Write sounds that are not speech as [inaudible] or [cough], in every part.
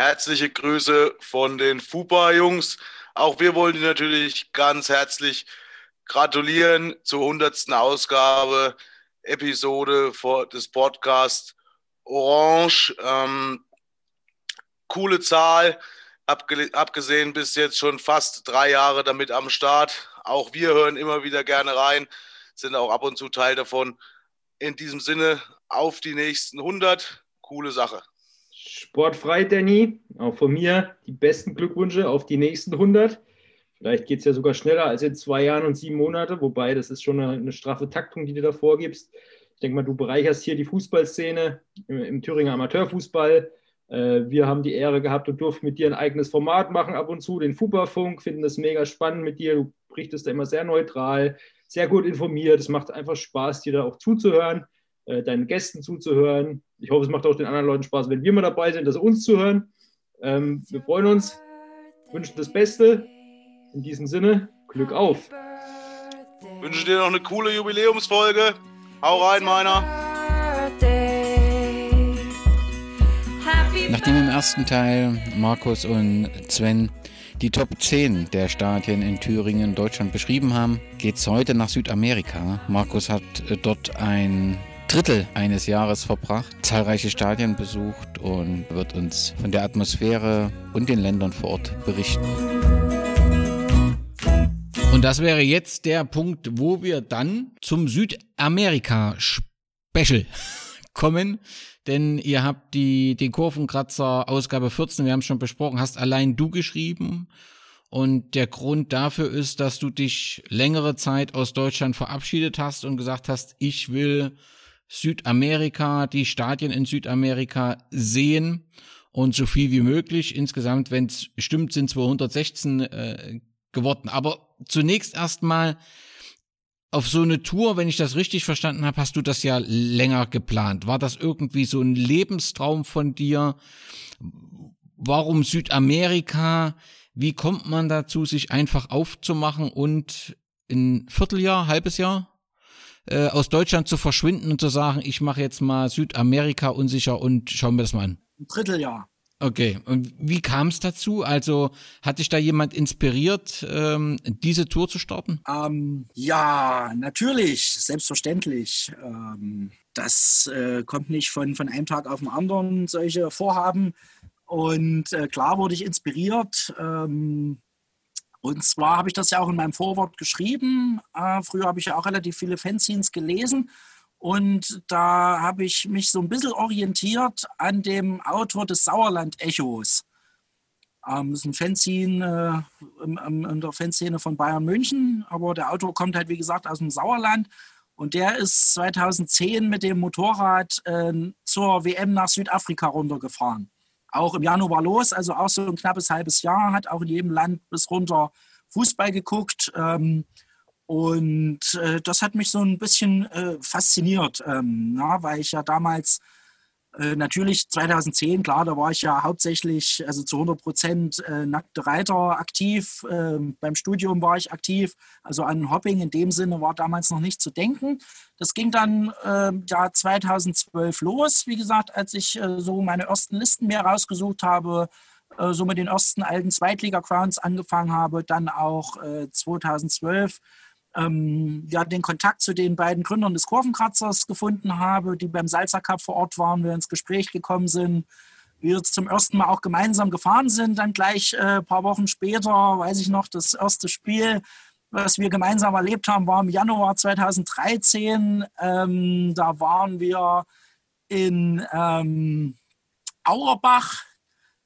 herzliche Grüße von den FUPA-Jungs. Auch wir wollen dir natürlich ganz herzlich gratulieren zur 100. Ausgabe, Episode des Podcasts Orange. Ähm, coole Zahl, abgesehen bis jetzt schon fast drei Jahre damit am Start. Auch wir hören immer wieder gerne rein, sind auch ab und zu Teil davon. In diesem Sinne, auf die nächsten 100. Coole Sache. Sportfrei, Danny. Auch von mir die besten Glückwünsche auf die nächsten 100. Vielleicht geht es ja sogar schneller als in zwei Jahren und sieben Monate, wobei das ist schon eine, eine straffe Taktung, die du da vorgibst. Ich denke mal, du bereicherst hier die Fußballszene im, im Thüringer Amateurfußball. Äh, wir haben die Ehre gehabt und durften mit dir ein eigenes Format machen ab und zu, den Fußballfunk, finden das mega spannend mit dir. Du berichtest da immer sehr neutral, sehr gut informiert. Es macht einfach Spaß, dir da auch zuzuhören, äh, deinen Gästen zuzuhören. Ich hoffe, es macht auch den anderen Leuten Spaß, wenn wir mal dabei sind, das uns zu hören. Ähm, wir freuen uns, wünschen das Beste. In diesem Sinne, Glück auf. Wünsche dir noch eine coole Jubiläumsfolge. Hau rein, meiner. Nachdem im ersten Teil Markus und Sven die Top 10 der Stadien in Thüringen, Deutschland beschrieben haben, geht es heute nach Südamerika. Markus hat äh, dort ein Drittel eines Jahres verbracht, zahlreiche Stadien besucht und wird uns von der Atmosphäre und den Ländern vor Ort berichten. Und das wäre jetzt der Punkt, wo wir dann zum Südamerika-Special [laughs] kommen. Denn ihr habt die, den Kurvenkratzer Ausgabe 14, wir haben es schon besprochen, hast allein du geschrieben. Und der Grund dafür ist, dass du dich längere Zeit aus Deutschland verabschiedet hast und gesagt hast, ich will Südamerika, die Stadien in Südamerika sehen und so viel wie möglich. Insgesamt, wenn es stimmt, sind 216 äh, geworden. Aber zunächst erstmal auf so eine Tour, wenn ich das richtig verstanden habe, hast du das ja länger geplant. War das irgendwie so ein Lebenstraum von dir? Warum Südamerika? Wie kommt man dazu, sich einfach aufzumachen und ein Vierteljahr, halbes Jahr äh, aus Deutschland zu verschwinden und zu sagen, ich mache jetzt mal Südamerika unsicher und schau mir das mal an? Ein Dritteljahr. Okay, und wie kam es dazu? Also hat dich da jemand inspiriert, ähm, diese Tour zu starten? Ähm, ja, natürlich, selbstverständlich. Ähm, das äh, kommt nicht von, von einem Tag auf den anderen, solche Vorhaben. Und äh, klar wurde ich inspiriert. Ähm, und zwar habe ich das ja auch in meinem Vorwort geschrieben. Äh, früher habe ich ja auch relativ viele Fanzines gelesen. Und da habe ich mich so ein bisschen orientiert an dem Autor des Sauerland-Echos. Ähm, das ist ein Fanzine äh, in, der Fanszene von Bayern München, aber der Autor kommt halt, wie gesagt, aus dem Sauerland. Und der ist 2010 mit dem Motorrad äh, zur WM nach Südafrika runtergefahren auch im Januar los, also auch so ein knappes halbes Jahr, hat auch in jedem Land bis runter Fußball geguckt. Ähm, und äh, das hat mich so ein bisschen äh, fasziniert, ähm, na, weil ich ja damals äh, natürlich 2010, klar, da war ich ja hauptsächlich, also zu 100 Prozent äh, nackte Reiter aktiv. Äh, beim Studium war ich aktiv. Also an Hopping in dem Sinne war damals noch nicht zu denken. Das ging dann äh, ja 2012 los, wie gesagt, als ich äh, so meine ersten Listen mehr rausgesucht habe, äh, so mit den ersten alten Zweitliga-Crowns angefangen habe, dann auch 2012 ähm, ja, den Kontakt zu den beiden Gründern des Kurvenkratzers gefunden habe, die beim Salzer Cup vor Ort waren, wir ins Gespräch gekommen sind. wir zum ersten Mal auch gemeinsam gefahren sind. Dann gleich ein äh, paar Wochen später, weiß ich noch, das erste Spiel, was wir gemeinsam erlebt haben, war im Januar 2013. Ähm, da waren wir in ähm, Auerbach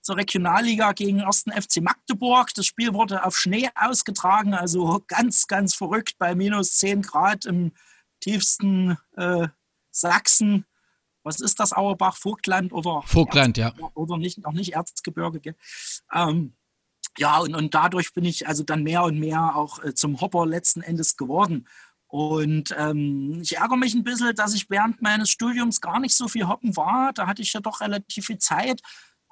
zur Regionalliga gegen 1. FC Magdeburg. Das Spiel wurde auf Schnee ausgetragen, also ganz, ganz verrückt bei minus 10 Grad im tiefsten äh, Sachsen was ist das, Auerbach, Vogtland oder Vogtland, Erz, ja. Oder nicht, noch nicht Erzgebirge. Ähm, ja, und, und dadurch bin ich also dann mehr und mehr auch äh, zum Hopper letzten Endes geworden. Und ähm, ich ärgere mich ein bisschen, dass ich während meines Studiums gar nicht so viel hoppen war. Da hatte ich ja doch relativ viel Zeit.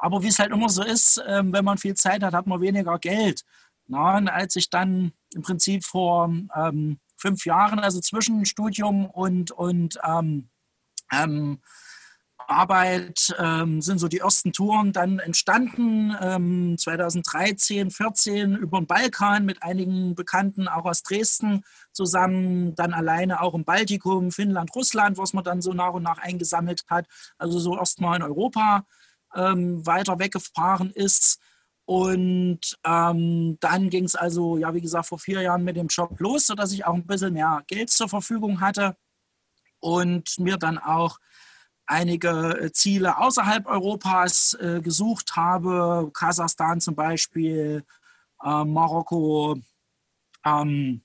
Aber wie es halt immer so ist, ähm, wenn man viel Zeit hat, hat man weniger Geld. Und als ich dann im Prinzip vor ähm, fünf Jahren, also zwischen Studium und, und ähm, ähm, Arbeit ähm, sind so die ersten Touren dann entstanden, ähm, 2013, 14 über den Balkan mit einigen Bekannten auch aus Dresden zusammen, dann alleine auch im Baltikum, Finnland, Russland, was man dann so nach und nach eingesammelt hat, also so erstmal in Europa ähm, weiter weggefahren ist. Und ähm, dann ging es also, ja, wie gesagt, vor vier Jahren mit dem Job los, sodass ich auch ein bisschen mehr Geld zur Verfügung hatte und mir dann auch einige äh, Ziele außerhalb Europas äh, gesucht habe, Kasachstan zum Beispiel, äh, Marokko, ähm,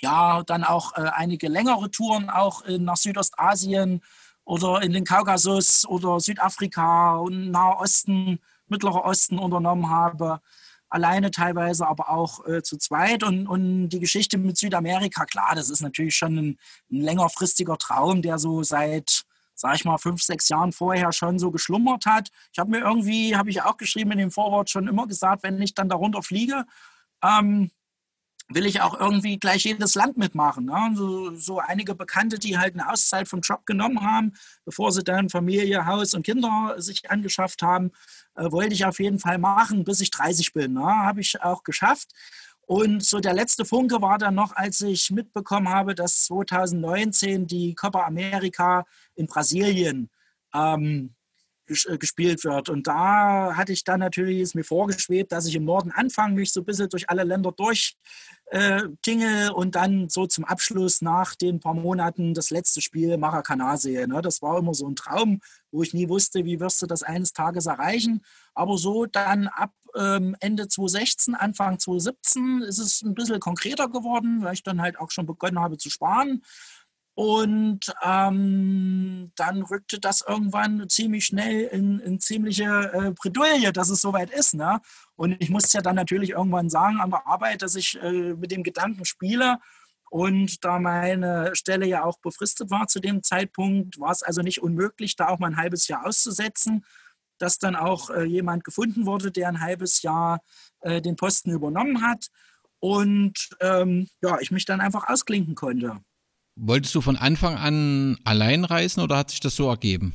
ja, dann auch äh, einige längere Touren auch nach Südostasien oder in den Kaukasus oder Südafrika und Nahe Osten, Mittlerer Osten unternommen habe alleine teilweise, aber auch äh, zu zweit. Und, und die Geschichte mit Südamerika, klar, das ist natürlich schon ein, ein längerfristiger Traum, der so seit, sag ich mal, fünf, sechs Jahren vorher schon so geschlummert hat. Ich habe mir irgendwie, habe ich auch geschrieben in dem Vorwort schon immer gesagt, wenn ich dann darunter fliege, ähm, will ich auch irgendwie gleich jedes Land mitmachen. Ne? So, so, einige Bekannte, die halt eine Auszeit vom Job genommen haben, bevor sie dann Familie, Haus und Kinder sich angeschafft haben, äh, wollte ich auf jeden Fall machen, bis ich 30 bin. Ne? Habe ich auch geschafft. Und so der letzte Funke war dann noch, als ich mitbekommen habe, dass 2019 die Copa America in Brasilien ähm, äh, gespielt wird. Und da hatte ich dann natürlich, ist mir vorgeschwebt, dass ich im Norden anfange, mich so ein bisschen durch alle Länder durch äh, und dann so zum Abschluss nach den paar Monaten das letzte Spiel Maracana sehe. Ne? Das war immer so ein Traum, wo ich nie wusste, wie wirst du das eines Tages erreichen. Aber so dann ab ähm, Ende 2016, Anfang 2017 ist es ein bisschen konkreter geworden, weil ich dann halt auch schon begonnen habe zu sparen. Und ähm, dann rückte das irgendwann ziemlich schnell in, in ziemliche äh, Bredouille, dass es soweit ist. Ne? Und ich musste ja dann natürlich irgendwann sagen an der Arbeit, dass ich äh, mit dem Gedanken spiele. Und da meine Stelle ja auch befristet war zu dem Zeitpunkt, war es also nicht unmöglich, da auch mal ein halbes Jahr auszusetzen, dass dann auch äh, jemand gefunden wurde, der ein halbes Jahr äh, den Posten übernommen hat. Und ähm, ja, ich mich dann einfach ausklinken konnte. Wolltest du von Anfang an allein reisen oder hat sich das so ergeben?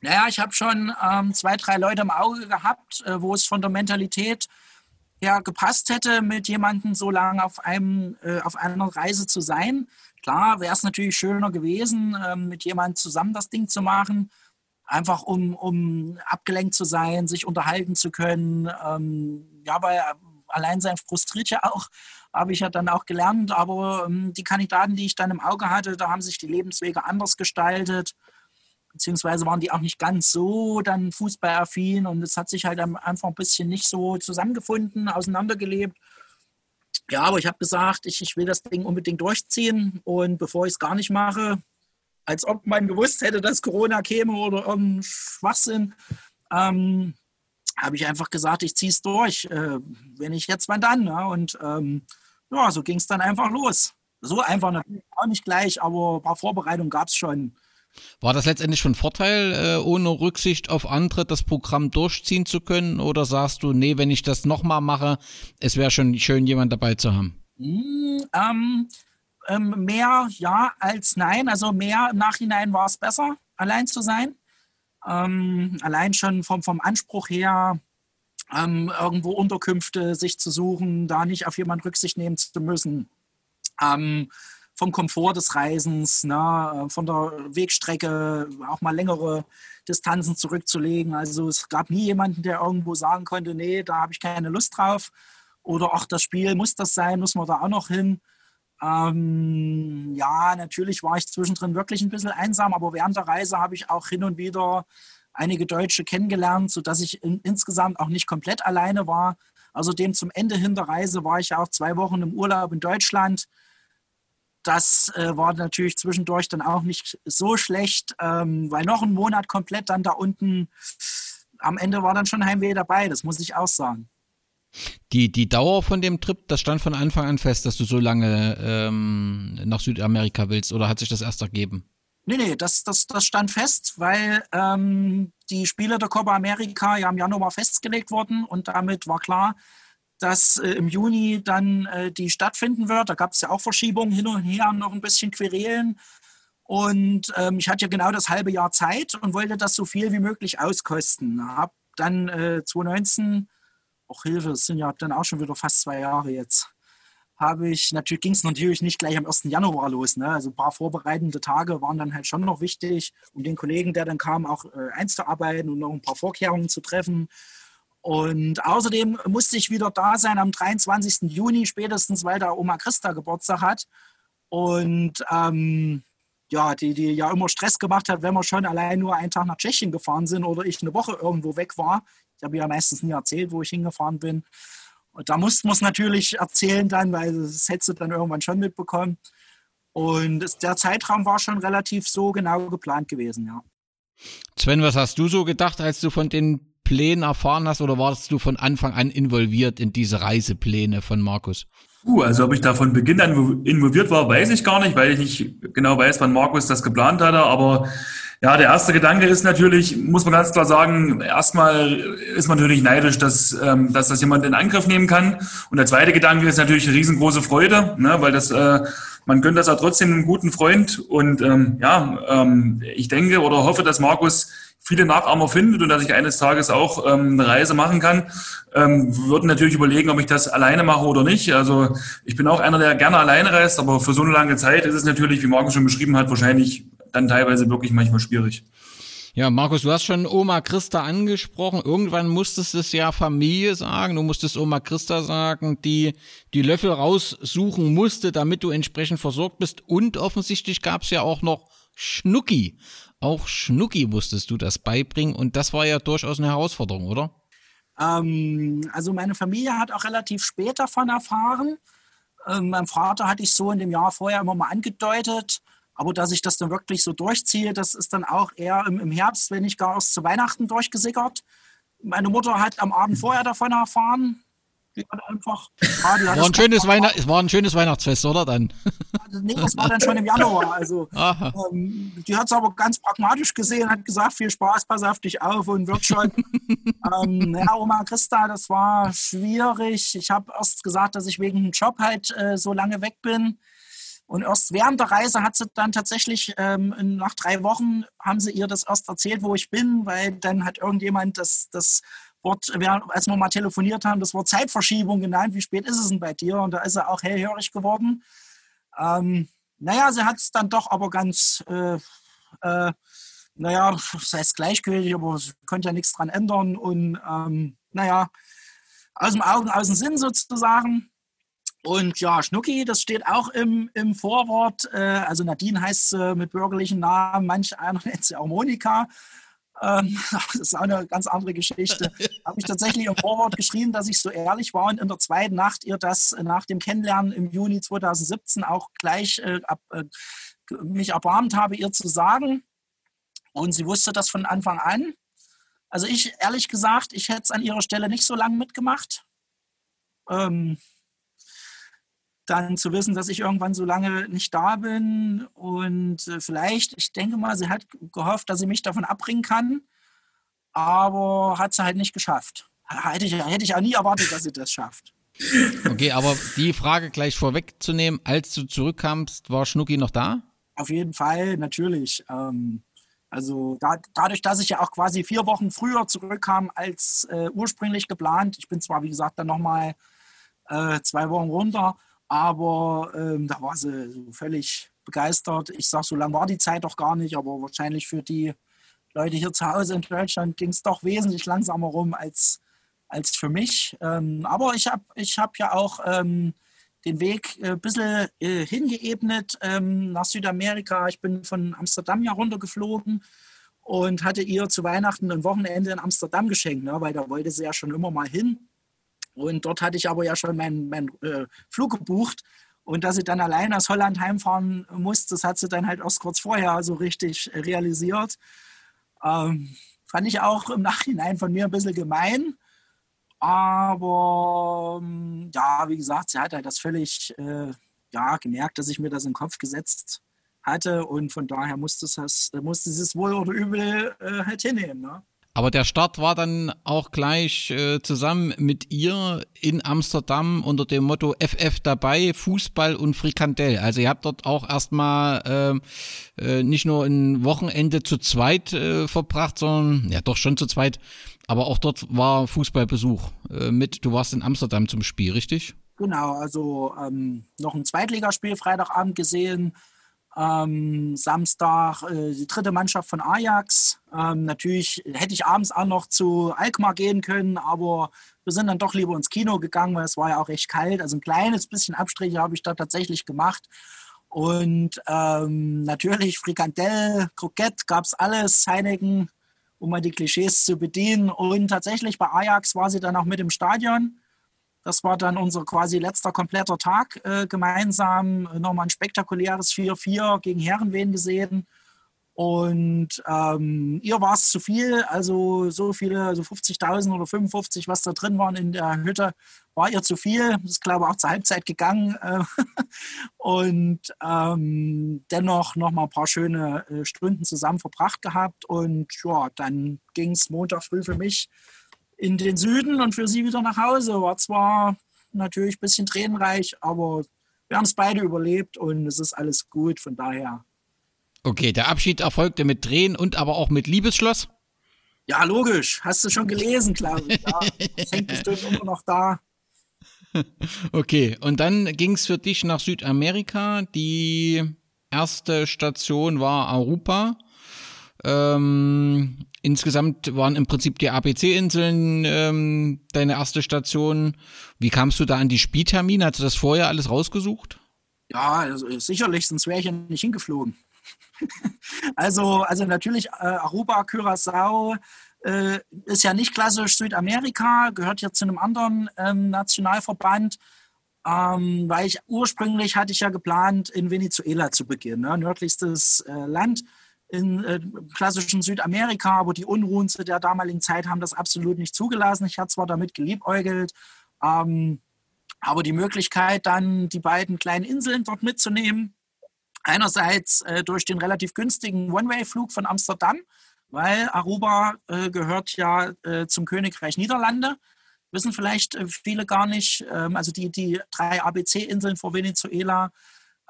Naja, ich habe schon ähm, zwei, drei Leute im Auge gehabt, äh, wo es von der Mentalität her gepasst hätte, mit jemandem so lange auf, einem, äh, auf einer Reise zu sein. Klar, wäre es natürlich schöner gewesen, äh, mit jemandem zusammen das Ding zu machen, einfach um, um abgelenkt zu sein, sich unterhalten zu können. Ähm, ja, weil Alleinsein frustriert ja auch habe ich ja dann auch gelernt. Aber ähm, die Kandidaten, die ich dann im Auge hatte, da haben sich die Lebenswege anders gestaltet. Beziehungsweise waren die auch nicht ganz so dann fußballaffin und es hat sich halt einfach ein bisschen nicht so zusammengefunden, auseinandergelebt. Ja, aber ich habe gesagt, ich, ich will das Ding unbedingt durchziehen und bevor ich es gar nicht mache, als ob man gewusst hätte, dass Corona käme oder irgendein Schwachsinn, ähm, habe ich einfach gesagt, ich ziehe es durch. Äh, wenn ich jetzt, wann dann? Ja? Und ähm, ja, so ging es dann einfach los. So einfach natürlich auch nicht gleich, aber ein paar Vorbereitungen gab es schon. War das letztendlich schon Vorteil, äh, ohne Rücksicht auf andere das Programm durchziehen zu können? Oder sagst du, nee, wenn ich das nochmal mache, es wäre schon schön, jemand dabei zu haben? Mm, ähm, ähm, mehr ja als nein. Also mehr im Nachhinein war es besser, allein zu sein. Ähm, allein schon vom, vom Anspruch her, ähm, irgendwo Unterkünfte sich zu suchen, da nicht auf jemanden Rücksicht nehmen zu müssen. Ähm, vom Komfort des Reisens, ne, von der Wegstrecke, auch mal längere Distanzen zurückzulegen. Also es gab nie jemanden, der irgendwo sagen konnte, nee, da habe ich keine Lust drauf. Oder ach, das Spiel muss das sein, muss man da auch noch hin. Ähm, ja, natürlich war ich zwischendrin wirklich ein bisschen einsam, aber während der Reise habe ich auch hin und wieder einige Deutsche kennengelernt, sodass ich in, insgesamt auch nicht komplett alleine war. Also dem zum Ende hin der Reise war ich auch zwei Wochen im Urlaub in Deutschland. Das äh, war natürlich zwischendurch dann auch nicht so schlecht, ähm, weil noch ein Monat komplett dann da unten, am Ende war dann schon Heimweh dabei, das muss ich auch sagen. Die, die Dauer von dem Trip, das stand von Anfang an fest, dass du so lange ähm, nach Südamerika willst oder hat sich das erst ergeben? Nee, nee, das, das, das stand fest, weil ähm, die Spiele der Copa America ja im Januar festgelegt wurden und damit war klar, dass äh, im Juni dann äh, die stattfinden wird. Da gab es ja auch Verschiebungen hin und her, noch ein bisschen Querelen. Und ähm, ich hatte ja genau das halbe Jahr Zeit und wollte das so viel wie möglich auskosten. Habe dann äh, 2019 auch Hilfe, es sind ja dann auch schon wieder fast zwei Jahre jetzt, habe ich, natürlich ging es natürlich nicht gleich am 1. Januar los. Ne? Also ein paar vorbereitende Tage waren dann halt schon noch wichtig, um den Kollegen, der dann kam, auch äh, einzuarbeiten und noch ein paar Vorkehrungen zu treffen. Und außerdem musste ich wieder da sein am 23. Juni spätestens, weil da Oma Christa Geburtstag hat. Und ähm, ja, die, die ja immer Stress gemacht hat, wenn wir schon allein nur einen Tag nach Tschechien gefahren sind oder ich eine Woche irgendwo weg war. Ich habe ja meistens nie erzählt, wo ich hingefahren bin. Und da musste man es natürlich erzählen dann, weil das hättest du dann irgendwann schon mitbekommen. Und der Zeitraum war schon relativ so genau geplant gewesen, ja. Sven, was hast du so gedacht, als du von den Plänen erfahren hast oder warst du von Anfang an involviert in diese Reisepläne von Markus? Uh, also ob ich da von Beginn an involviert war, weiß ich gar nicht, weil ich nicht genau weiß, wann Markus das geplant hatte. Aber ja, der erste Gedanke ist natürlich, muss man ganz klar sagen, erstmal ist man natürlich neidisch, dass, ähm, dass das jemand in Angriff nehmen kann. Und der zweite Gedanke ist natürlich eine riesengroße Freude, ne, weil das, äh, man gönnt das ja trotzdem einem guten Freund. Und ähm, ja, ähm, ich denke oder hoffe, dass Markus viele Nachahmer findet und dass ich eines Tages auch ähm, eine Reise machen kann, ähm, würden natürlich überlegen, ob ich das alleine mache oder nicht. Also ich bin auch einer, der gerne alleine reist, aber für so eine lange Zeit ist es natürlich, wie Markus schon beschrieben hat, wahrscheinlich dann teilweise wirklich manchmal schwierig. Ja, Markus, du hast schon Oma Christa angesprochen. Irgendwann musstest du es ja Familie sagen. Du musstest Oma Christa sagen, die die Löffel raussuchen musste, damit du entsprechend versorgt bist. Und offensichtlich gab es ja auch noch Schnucki. Auch Schnucki musstest du das beibringen und das war ja durchaus eine Herausforderung, oder? Ähm, also meine Familie hat auch relativ spät davon erfahren. Ähm, mein Vater hatte ich so in dem Jahr vorher immer mal angedeutet, aber dass ich das dann wirklich so durchziehe, das ist dann auch eher im, im Herbst, wenn nicht gar erst zu Weihnachten durchgesickert. Meine Mutter hat am Abend vorher davon erfahren die hat einfach. Ja, die hat war ein schönes Weihnacht, es war ein schönes Weihnachtsfest, oder dann? nee, das war dann schon im Januar. Also ähm, die hat es aber ganz pragmatisch gesehen, hat gesagt, viel Spaß, pass auf dich auf und wird schon. [laughs] ähm, ja, Oma Christa, das war schwierig. Ich habe erst gesagt, dass ich wegen dem Job halt äh, so lange weg bin. Und erst während der Reise hat sie dann tatsächlich, ähm, nach drei Wochen haben sie ihr das erst erzählt, wo ich bin, weil dann hat irgendjemand das, das Wort, als wir mal telefoniert haben, das Wort Zeitverschiebung genannt. Wie spät ist es denn bei dir? Und da ist er auch hellhörig geworden. Ähm, naja, sie hat es dann doch aber ganz, äh, äh, naja, das heißt gleichgültig, aber sie konnte ja nichts dran ändern. Und ähm, naja, aus dem Augen, aus dem Sinn sozusagen. Und ja, Schnucki, das steht auch im, im Vorwort. Äh, also Nadine heißt äh, mit bürgerlichen Namen, manch einer nennt sie auch Monika. Ähm, [laughs] das ist auch eine ganz andere Geschichte. [laughs] Habe ich tatsächlich im Vorwort geschrieben, dass ich so ehrlich war und in der zweiten Nacht ihr das nach dem Kennenlernen im Juni 2017 auch gleich äh, ab, äh, mich erbarmt habe, ihr zu sagen. Und sie wusste das von Anfang an. Also ich, ehrlich gesagt, ich hätte es an ihrer Stelle nicht so lange mitgemacht. Ähm, dann zu wissen, dass ich irgendwann so lange nicht da bin und äh, vielleicht, ich denke mal, sie hat gehofft, dass sie mich davon abbringen kann, aber hat sie halt nicht geschafft. Hätte ich, hätte ich auch nie erwartet, dass sie das schafft. [laughs] Okay, aber die Frage gleich vorwegzunehmen, als du zurückkamst, war Schnucki noch da? Auf jeden Fall, natürlich. Ähm, also da, dadurch, dass ich ja auch quasi vier Wochen früher zurückkam als äh, ursprünglich geplant, ich bin zwar, wie gesagt, dann nochmal äh, zwei Wochen runter, Aber ähm, da war sie so völlig begeistert. Ich sage, so lange war die Zeit doch gar nicht, aber wahrscheinlich für die Leute hier zu Hause in Deutschland ging es doch wesentlich langsamer rum als, als für mich. Ähm, aber ich habe ich hab ja auch ähm, den Weg ein äh, bisschen äh, hingeebnet ähm, nach Südamerika. Ich bin von Amsterdam ja runtergeflogen und hatte ihr zu Weihnachten ein Wochenende in Amsterdam geschenkt, ne, weil da wollte sie ja schon immer mal hin. Und dort hatte ich aber ja schon meinen mein, äh, Flug gebucht. Und dass sie dann allein aus Holland heimfahren muss, das hat sie dann halt erst kurz vorher so richtig realisiert. Ähm, fand ich auch im [laughs] Nachhinein von mir ein bisschen gemein. Aber ähm, ja, wie gesagt, sie hat halt das völlig äh, ja, gemerkt, dass ich mir das in den Kopf gesetzt hatte und von daher musste, es, musste sie es wohl oder übel äh, halt hinnehmen. Ne? Aber der Start war dann auch gleich äh, zusammen mit ihr in Amsterdam unter dem Motto FF dabei, Fußball und Frikandel. Also ihr habt dort auch erstmal äh, äh, nicht nur ein Wochenende zu zweit äh, verbracht, sondern ja doch schon zu zweit. Aber auch dort war Fußballbesuch äh, mit. Du warst in Amsterdam zum Spiel, richtig? Genau, also ähm, noch ein Zweitligaspiel Freitagabend gesehen ähm, Samstag äh, die dritte Mannschaft von Ajax. Ähm, natürlich hätte ich abends auch noch zu Alkmaar gehen können, aber wir sind dann doch lieber ins Kino gegangen, weil es war ja auch recht kalt. Also ein kleines bisschen Abstriche habe ich da tatsächlich gemacht. Und ähm, natürlich Frikandel, Kroket, gab es alles, Heineken, um mal die Klischees zu bedienen. Und tatsächlich bei Ajax war sie dann auch mit im Stadion. Das war dann unser quasi letzter kompletter Tag äh, gemeinsam. Nochmal ein spektakuläres 4-4 gegen Herrenwehen gesehen. Und ähm, ihr war es zu viel, also so viele, also 50.000 oder 55, was da drin waren in der Hütte, war ihr zu viel. Das ist, glaube ich, auch zur Halbzeit gegangen. Äh, [laughs] und ähm, dennoch noch mal ein paar schöne äh, Stunden zusammen verbracht gehabt. Und ja, dann ging es Montag früh für mich in den Süden und für sie wieder nach Hause. War zwar natürlich ein bisschen tränenreich, aber wir haben es beide überlebt und es ist alles gut, von daher. Okay, der Abschied erfolgte mit Tränen und aber auch mit Liebesschloss? Ja, logisch. Hast du schon gelesen, glaube ich. Ja, [laughs] das hängt bestimmt immer noch da. [laughs] Okay, und dann ging es für dich nach Südamerika. Die erste Station war Arupa. Ähm, insgesamt waren im Prinzip die ABC-Inseln ähm, deine erste Station. Wie kamst du da an die Spieltermine? Hast du das vorher alles rausgesucht? Ja, also sicherlich, sonst wäre ich ja nicht hingeflogen. [laughs] also, also natürlich äh, Aruba, Curaçao äh, ist ja nicht klassisch Südamerika, gehört ja zu einem anderen ähm, Nationalverband. Ähm, weil ich ursprünglich hatte ich ja geplant, in Venezuela zu beginnen, ne? nördlichstes äh, Land in äh, klassischen Südamerika, aber die Unruhen zu der damaligen Zeit haben das absolut nicht zugelassen. Ich hatte zwar damit geliebäugelt, ähm, aber die Möglichkeit, dann die beiden kleinen Inseln dort mitzunehmen, einerseits äh, durch den relativ günstigen One-Way-Flug von Amsterdam, weil Aruba äh, gehört ja äh, zum Königreich Niederlande, wissen vielleicht äh, viele gar nicht, ähm, also die, die drei ABC-Inseln vor Venezuela,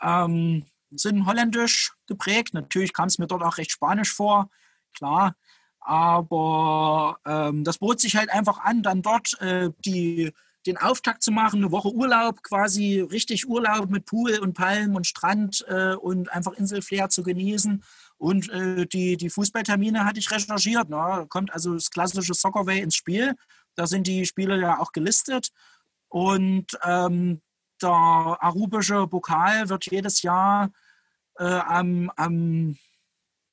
ähm, sind holländisch geprägt. Natürlich kam es mir dort auch recht spanisch vor, klar. Aber ähm, das bot sich halt einfach an, dann dort äh, die, den Auftakt zu machen, eine Woche Urlaub, quasi richtig Urlaub mit Pool und Palmen und Strand äh, und einfach Inselflair zu genießen. Und äh, die, die Fußballtermine hatte ich recherchiert. Ne? Da kommt also das klassische Soccerway ins Spiel. Da sind die Spiele ja auch gelistet. Und ähm, der arubische Pokal wird jedes Jahr äh, am, am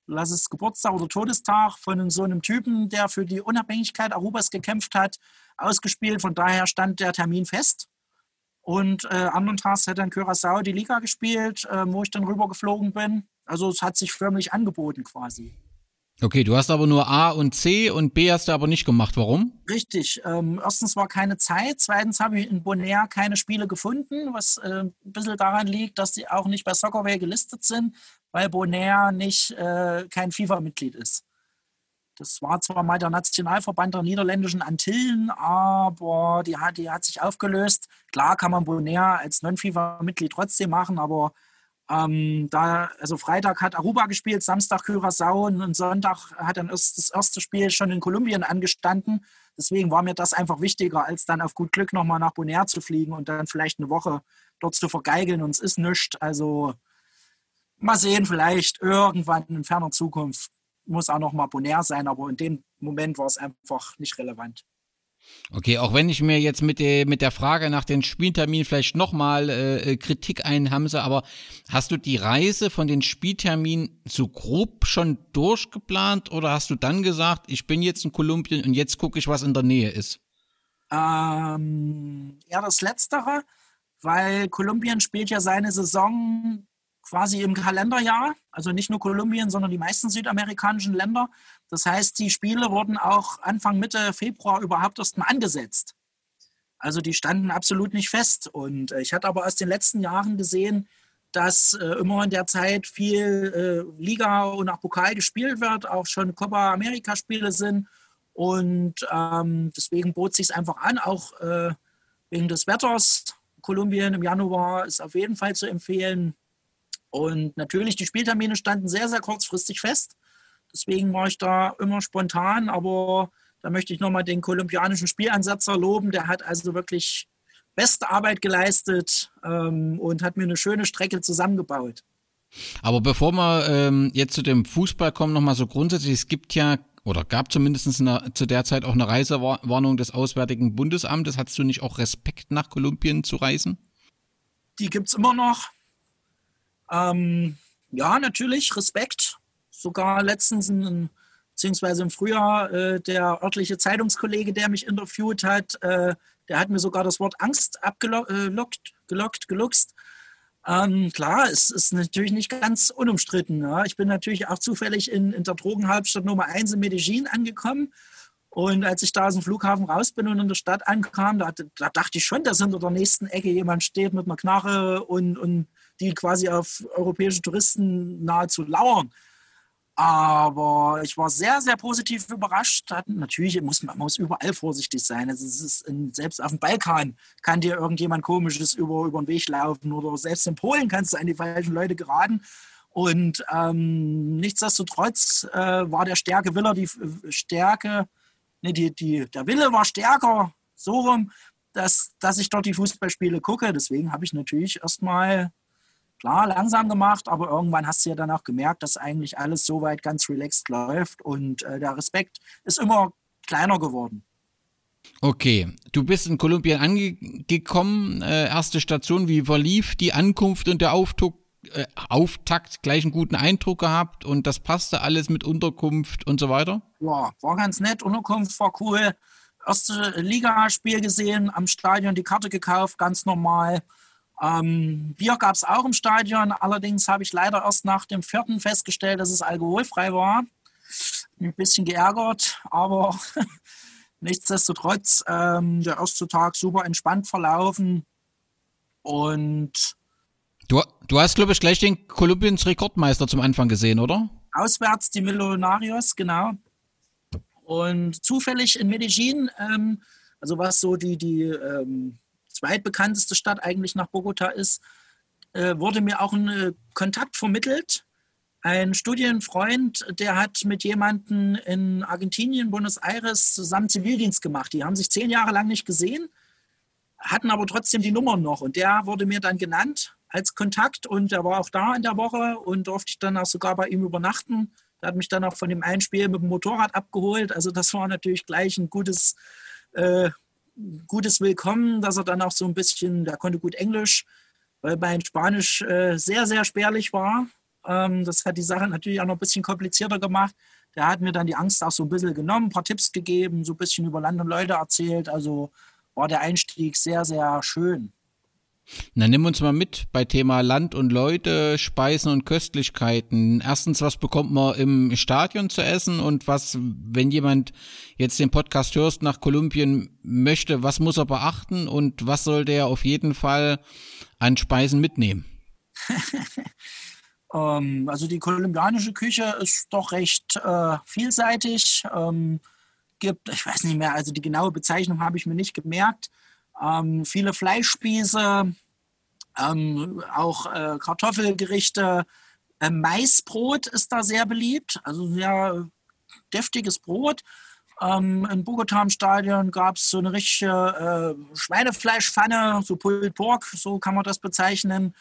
lass es Geburtstag oder Todestag von so einem Typen, der für die Unabhängigkeit Arubas gekämpft hat, ausgespielt. Von daher stand der Termin fest. Und äh, anderen Tags hat dann Curaçao die Liga gespielt, äh, wo ich dann rübergeflogen bin. Also es hat sich förmlich angeboten quasi. Okay, du hast aber nur A und C und B hast du aber nicht gemacht. Warum? Richtig. Ähm, erstens war keine Zeit. Zweitens habe ich in Bonaire keine Spiele gefunden, was äh, ein bisschen daran liegt, dass die auch nicht bei Soccerway gelistet sind, weil Bonaire nicht äh, kein FIFA-Mitglied ist. Das war zwar mal der Nationalverband der niederländischen Antillen, aber die hat, die hat sich aufgelöst. Klar kann man Bonaire als Non-FIFA-Mitglied trotzdem machen, aber ähm, da, also Freitag hat Aruba gespielt, Samstag Curaçao und Sonntag hat dann erst das erste Spiel schon in Kolumbien angestanden. Deswegen war mir das einfach wichtiger, als dann auf gut Glück nochmal nach Bonaire zu fliegen und dann vielleicht eine Woche dort zu vergeigeln und es ist nichts. Also mal sehen, vielleicht irgendwann in ferner Zukunft muss auch noch mal Bonär sein, aber in dem Moment war es einfach nicht relevant. Okay, auch wenn ich mir jetzt mit der, mit der Frage nach den Spielterminen vielleicht nochmal äh, äh, Kritik einhamse, aber hast du die Reise von den Spielterminen so grob schon durchgeplant oder hast du dann gesagt, ich bin jetzt in Kolumbien und jetzt gucke ich, was in der Nähe ist? Ähm, ja, das Letztere, weil Kolumbien spielt ja seine Saison quasi im Kalenderjahr, also nicht nur Kolumbien, sondern die meisten südamerikanischen Länder. Das heißt, die Spiele wurden auch Anfang, Mitte Februar überhaupt erst mal angesetzt. Also die standen absolut nicht fest. Und äh, ich hatte aber aus den letzten Jahren gesehen, dass äh, immer in der Zeit viel äh, Liga und auch Pokal gespielt wird, auch schon Copa America Spiele sind. Und ähm, deswegen bot sich einfach an, auch äh, wegen des Wetters. Kolumbien im Januar ist auf jeden Fall zu empfehlen. Und natürlich, die Spieltermine standen sehr, sehr kurzfristig fest. Deswegen war ich da immer spontan, aber da möchte ich nochmal den kolumbianischen Spielansetzer loben. Der hat also wirklich beste Arbeit geleistet ähm, und hat mir eine schöne Strecke zusammengebaut. Aber bevor wir ähm, jetzt zu dem Fußball kommen, nochmal so grundsätzlich, es gibt ja oder gab zumindest eine, zu der Zeit auch eine Reisewarnung des Auswärtigen Bundesamtes. Hattest du nicht auch Respekt, nach Kolumbien zu reisen? Die gibt es immer noch. Ähm, ja, natürlich, Respekt. Sogar letztens, in, beziehungsweise im Frühjahr, äh, der örtliche Zeitungskollege, der mich interviewt hat, äh, der hat mir sogar das Wort Angst abgelockt, äh, gelockt, geluchst. Ähm, klar, es ist natürlich nicht ganz unumstritten. Ja. Ich bin natürlich auch zufällig in, in der Drogenhauptstadt Nummer 1 in Medellin angekommen. Und als ich da aus dem Flughafen raus bin und in der Stadt ankam, da, da dachte ich schon, dass hinter der nächsten Ecke jemand steht mit einer Knarre und, und die quasi auf europäische Touristen nahezu lauern. Aber ich war sehr, sehr positiv überrascht. Natürlich muss man muss überall vorsichtig sein. Also es ist selbst auf dem Balkan kann dir irgendjemand Komisches über, über den Weg laufen oder selbst in Polen kannst du an die falschen Leute geraten. Und ähm, nichtsdestotrotz äh, war der Stärke Willer die Stärke, nee, die, die, der Wille war stärker, so rum, dass, dass ich dort die Fußballspiele gucke. Deswegen habe ich natürlich erstmal klar langsam gemacht, aber irgendwann hast du ja dann auch gemerkt, dass eigentlich alles soweit ganz relaxed läuft und äh, der Respekt ist immer kleiner geworden. Okay, du bist in Kolumbien angekommen, äh, erste Station, wie verlief die Ankunft und der Auftakt, äh, Auftakt gleich einen guten Eindruck gehabt und das passte alles mit Unterkunft und so weiter? Ja, war ganz nett, Unterkunft war cool. Erste Ligaspiel gesehen, am Stadion die Karte gekauft, ganz normal. Ähm, Bier gab es auch im Stadion, allerdings habe ich leider erst nach dem vierten festgestellt, dass es alkoholfrei war. Ein bisschen geärgert, aber [laughs] nichtsdestotrotz ähm, der erste Tag super entspannt verlaufen und Du, du hast, glaube ich, gleich den Kolumbiens Rekordmeister zum Anfang gesehen, oder? Auswärts die Millonarios, genau. Und zufällig in Medellin, ähm, also was so die, die ähm, zweitbekannteste Stadt eigentlich nach Bogota ist, äh, wurde mir auch ein äh, Kontakt vermittelt. Ein Studienfreund, der hat mit jemandem in Argentinien, Buenos Aires, zusammen Zivildienst gemacht. Die haben sich zehn Jahre lang nicht gesehen, hatten aber trotzdem die Nummern noch. Und der wurde mir dann genannt als Kontakt und er war auch da in der Woche und durfte ich dann auch sogar bei ihm übernachten. Der hat mich dann auch von dem einen Spiel mit dem Motorrad abgeholt. Also das war natürlich gleich ein gutes, äh, gutes Willkommen, dass er dann auch so ein bisschen, der konnte gut Englisch, weil mein Spanisch äh, sehr, sehr spärlich war. Ähm, das hat die Sache natürlich auch noch ein bisschen komplizierter gemacht. Der hat mir dann die Angst auch so ein bisschen genommen, ein paar Tipps gegeben, so ein bisschen über Land und Leute erzählt. Also war der Einstieg sehr, sehr schön. Na, nimm uns mal mit bei Thema Land und Leute, Speisen und Köstlichkeiten. Erstens, was bekommt man im Stadion zu essen und was, wenn jemand jetzt den Podcast hörst, nach Kolumbien möchte, was muss er beachten und was soll der auf jeden Fall an Speisen mitnehmen? [laughs] ähm, also die kolumbianische Küche ist doch recht äh, vielseitig. Ähm, gibt, ich weiß nicht mehr, also die genaue Bezeichnung habe ich mir nicht gemerkt ähm, viele Fleischspieße, ähm, auch äh, Kartoffelgerichte. Äh, Maisbrot ist da sehr beliebt, also sehr deftiges Brot. Ähm, in Bogota im Stadion gab es so eine richtige äh, Schweinefleischpfanne, so Pulled Pork, so kann man das bezeichnen.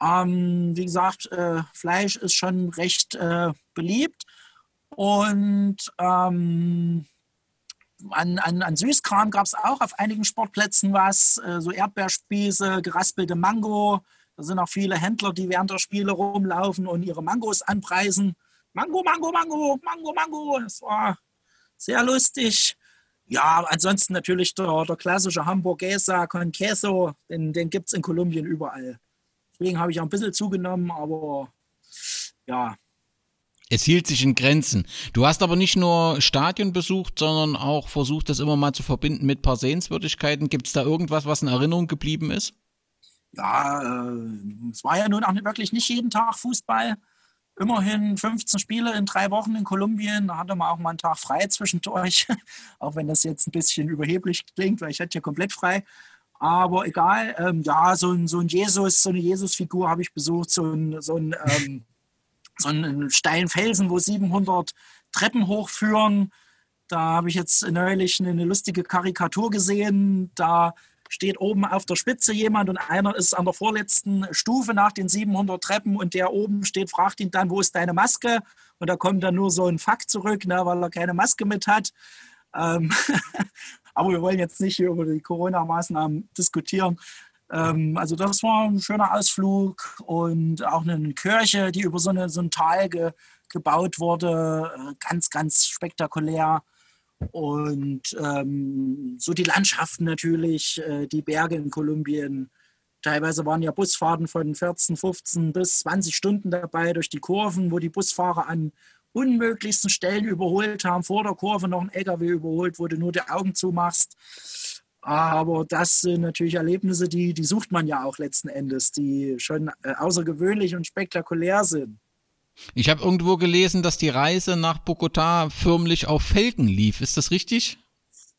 Ähm, wie gesagt, äh, Fleisch ist schon recht äh, beliebt. Und ähm, an, an, an Süßkram gab es auch auf einigen Sportplätzen was, äh, so Erdbeerspieße, geraspelte Mango. Da sind auch viele Händler, die während der Spiele rumlaufen und ihre Mangos anpreisen. Mango, Mango, Mango, Mango, Mango. Das war sehr lustig. Ja, ansonsten natürlich der, der klassische Hamburguesa con Queso, den, den gibt es in Kolumbien überall. Deswegen habe ich auch ein bisschen zugenommen, aber ja. Es hielt sich in Grenzen. Du hast aber nicht nur Stadion besucht, sondern auch versucht, das immer mal zu verbinden mit ein paar Sehenswürdigkeiten. Gibt es da irgendwas, was in Erinnerung geblieben ist? Ja, äh, es war ja nun auch wirklich nicht jeden Tag Fußball immerhin 15 Spiele in drei Wochen in Kolumbien. Da hatte man auch mal einen Tag frei zwischendurch. [laughs] auch wenn das jetzt ein bisschen überheblich klingt, weil ich hatte ja komplett frei. Aber egal, ähm, ja, so ein, so ein Jesus, so eine Jesus-Figur habe ich besucht, so ein, so ein, ähm, so einen steilen Felsen, wo 700 Treppen hochführen. Da habe ich jetzt neulich eine, lustige Karikatur gesehen. Da steht oben auf der Spitze jemand und einer ist an der vorletzten Stufe nach den 700 Treppen und der oben steht, fragt ihn dann, wo ist deine Maske? Und da kommt dann nur so ein Fakt zurück, ne, weil er keine Maske mit hat. Ähm [laughs] Aber wir wollen jetzt nicht über die Corona-Maßnahmen diskutieren. Ähm, also das war ein schöner Ausflug und auch eine Kirche, die über so, eine, so ein Tal ge, gebaut wurde. Äh, ganz, ganz spektakulär. Und ähm, so die Landschaften natürlich, äh, die Berge in Kolumbien. Teilweise waren ja Busfahrten von 14, 15 bis 20 Stunden dabei durch die Kurven, wo die Busfahrer an unmöglichsten Stellen überholt haben. Vor der Kurve noch ein LKW überholt, wo du nur die Augen zumachst. Aber das sind natürlich Erlebnisse, die, die sucht man ja auch letzten Endes, die schon äh, außergewöhnlich und spektakulär sind. Ich habe irgendwo gelesen, dass die Reise nach Bogota förmlich auf Felgen lief. Ist das richtig?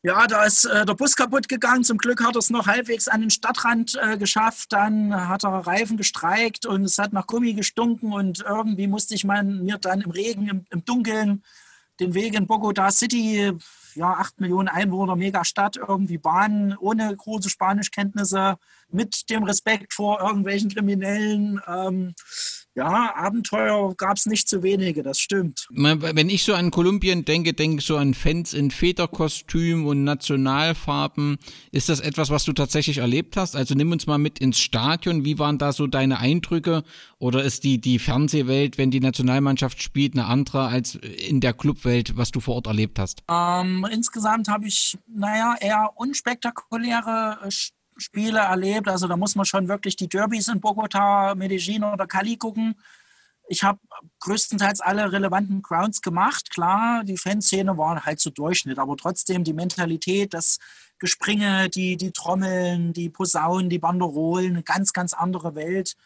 Ja, da ist äh, der Bus kaputt gegangen. Zum Glück hat er es noch halbwegs an den Stadtrand äh, geschafft. Dann hat er Reifen gestreikt und es hat nach Gummi gestunken. Und irgendwie musste ich man, mir dann im Regen, im, im Dunkeln den Weg in Bogota City, ja, acht Millionen Einwohner, Megastadt, irgendwie bahnen, ohne große Spanischkenntnisse, mit dem Respekt vor irgendwelchen Kriminellen. Ähm, ja, Abenteuer gab es nicht zu wenige, das stimmt. Wenn ich so an Kolumbien denke, denke ich so an Fans in Federkostüm und Nationalfarben. Ist das etwas, was du tatsächlich erlebt hast? Also nimm uns mal mit ins Stadion. Wie waren da so deine Eindrücke? Oder ist die, die Fernsehwelt, wenn die Nationalmannschaft spielt, eine andere als in der Clubwelt, was du vor Ort erlebt hast? Ähm, insgesamt habe ich, naja, eher unspektakuläre Spiele erlebt. Also da muss man schon wirklich die Derbys in Bogota, Medellin oder Cali gucken. Ich habe größtenteils alle relevanten Grounds gemacht. Klar, die Fanszene war halt so Durchschnitt, aber trotzdem die Mentalität, das Gespringe, die, die Trommeln, die Posaunen, die Banderolen, eine ganz, ganz andere Welt.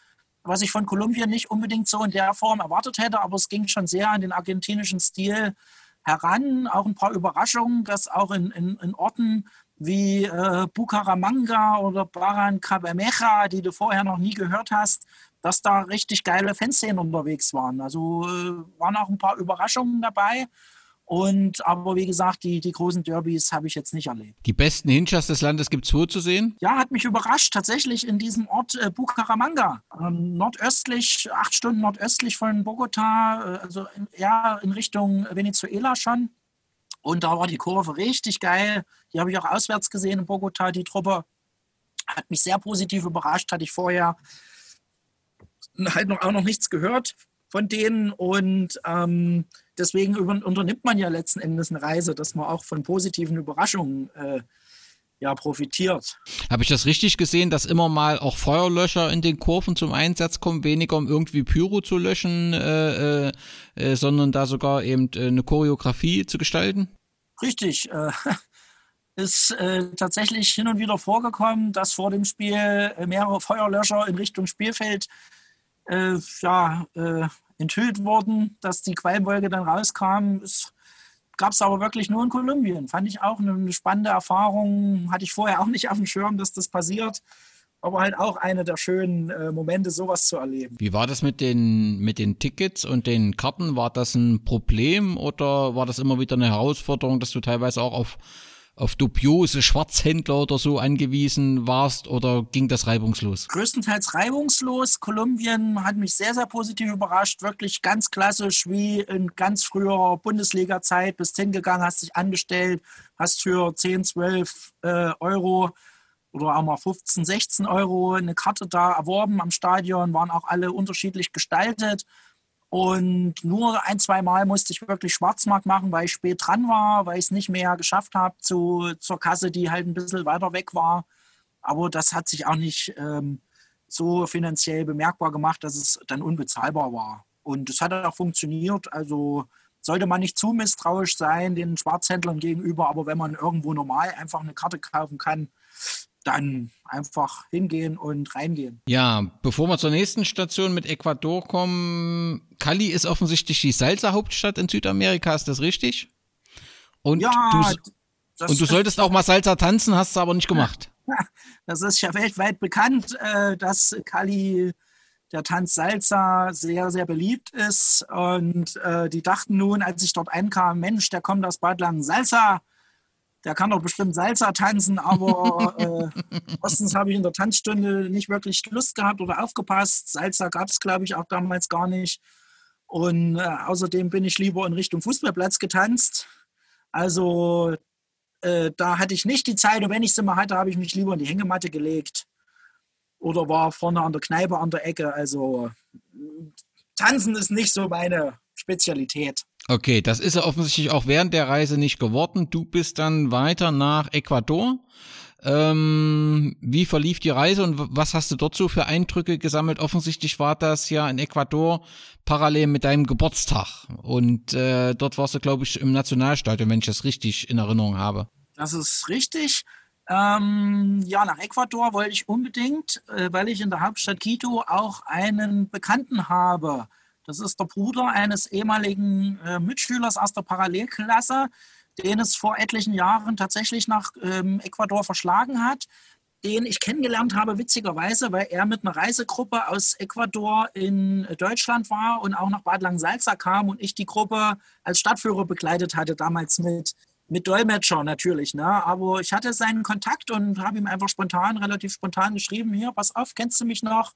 Was ich von Kolumbien nicht unbedingt so in der Form erwartet hätte, aber es ging schon sehr an den argentinischen Stil heran. Auch ein paar Überraschungen, dass auch in, in, in Orten wie äh, Bucaramanga oder Barrancabermeja, die du vorher noch nie gehört hast, dass da richtig geile Fanszenen unterwegs waren. Also äh, waren auch ein paar Überraschungen dabei. Und aber wie gesagt, die, die großen Derbys habe ich jetzt nicht erlebt. Die besten Hinschers des Landes gibt es wo zu sehen? Ja, hat mich überrascht. Tatsächlich in diesem Ort äh, Bucaramanga, ähm, nordöstlich, acht Stunden nordöstlich von Bogota, äh, also in, ja in Richtung Venezuela schon. Und da war die Kurve richtig geil. Die habe ich auch auswärts gesehen in Bogota, die Truppe. Hat mich sehr positiv überrascht, hatte ich vorher halt noch, auch noch nichts gehört von denen. Und ähm, deswegen unternimmt man ja letzten Endes eine Reise, dass man auch von positiven Überraschungen äh, ja, profitiert. Habe ich das richtig gesehen, dass immer mal auch Feuerlöscher in den Kurven zum Einsatz kommen, weniger um irgendwie Pyro zu löschen, äh, äh, äh sondern da sogar eben äh, eine Choreografie zu gestalten? Richtig. Äh, [laughs] ist äh, tatsächlich hin und wieder vorgekommen, dass vor dem Spiel mehrere Feuerlöscher in Richtung Spielfeld ja, enthüllt wurden, dass die Qualmwolke dann rauskam. Es gab es aber wirklich nur in Kolumbien. Fand ich auch eine spannende Erfahrung. Hatte ich vorher auch nicht auf dem Schirm, dass das passiert. aber halt auch eine der schönen äh, Momente, sowas zu erleben. Wie war das mit den, mit den Tickets und den Karten? War das ein Problem oder war das immer wieder eine Herausforderung, dass du teilweise auch auf auf dubiose Schwarzhändler oder so angewiesen warst oder ging das reibungslos? Größtenteils reibungslos. Kolumbien hat mich sehr, sehr positiv überrascht. Wirklich ganz klassisch wie in ganz früher Bundesliga-Zeit. Bist hingegangen, hast dich angestellt, hast für 10, 12 äh, Euro oder auch mal 15, 16 Euro eine Karte da erworben am Stadion, waren auch alle unterschiedlich gestaltet. Und nur ein, zwei Mal musste ich wirklich Schwarzmarkt machen, weil ich spät dran war, weil ich es nicht mehr geschafft habe zu, zur Kasse, die halt ein bisschen weiter weg war. Aber das hat sich auch nicht ähm, so finanziell bemerkbar gemacht, dass es dann unbezahlbar war. Und es hat auch funktioniert. Also sollte man nicht zu misstrauisch sein den Schwarzhändlern gegenüber, aber wenn man irgendwo normal einfach eine Karte kaufen kann, dann einfach hingehen und reingehen. Ja, bevor wir zur nächsten Station mit Ecuador kommen, Cali ist offensichtlich die Salsa-Hauptstadt in Südamerika, ist das richtig? Und ja, du, und du solltest auch mal Salsa tanzen, hast du aber nicht gemacht. [laughs] Das ist ja weltweit bekannt, äh, dass Cali der Tanz Salsa sehr, sehr beliebt ist. Und äh, die dachten nun, als ich dort einkam, Mensch, der kommt aus Bad Langen, Salsa, der kann doch bestimmt Salsa tanzen, aber [laughs] äh, erstens habe ich in der Tanzstunde nicht wirklich Lust gehabt oder aufgepasst. Salsa gab es, glaube ich, auch damals gar nicht. Und äh, außerdem bin ich lieber in Richtung Fußballplatz getanzt. Also äh, da hatte ich nicht die Zeit und wenn ich sie mal hatte, habe ich mich lieber in die Hängematte gelegt oder war vorne an der Kneipe an der Ecke. Also tanzen ist nicht so meine Spezialität. Okay, das ist ja offensichtlich auch während der Reise nicht geworden. Du bist dann weiter nach Ecuador. Ähm, wie verlief die Reise und was hast du dort so für Eindrücke gesammelt? Offensichtlich war das ja in Ecuador parallel mit deinem Geburtstag. Und äh, dort warst du, glaube ich, im Nationalstadion, wenn ich das richtig in Erinnerung habe. Das ist richtig. Ähm, ja, nach Ecuador wollte ich unbedingt, äh, weil ich in der Hauptstadt Quito auch einen Bekannten habe das ist der Bruder eines ehemaligen äh, Mitschülers aus der Parallelklasse, den es vor etlichen Jahren tatsächlich nach ähm, Ecuador verschlagen hat, den ich kennengelernt habe, witzigerweise, weil er mit einer Reisegruppe aus Ecuador in Deutschland war und auch nach Bad Langensalza kam und ich die Gruppe als Stadtführer begleitet hatte, damals mit, mit Dolmetscher natürlich. Ne? Aber ich hatte seinen Kontakt und habe ihm einfach spontan, relativ spontan geschrieben, hier, pass auf, kennst du mich noch?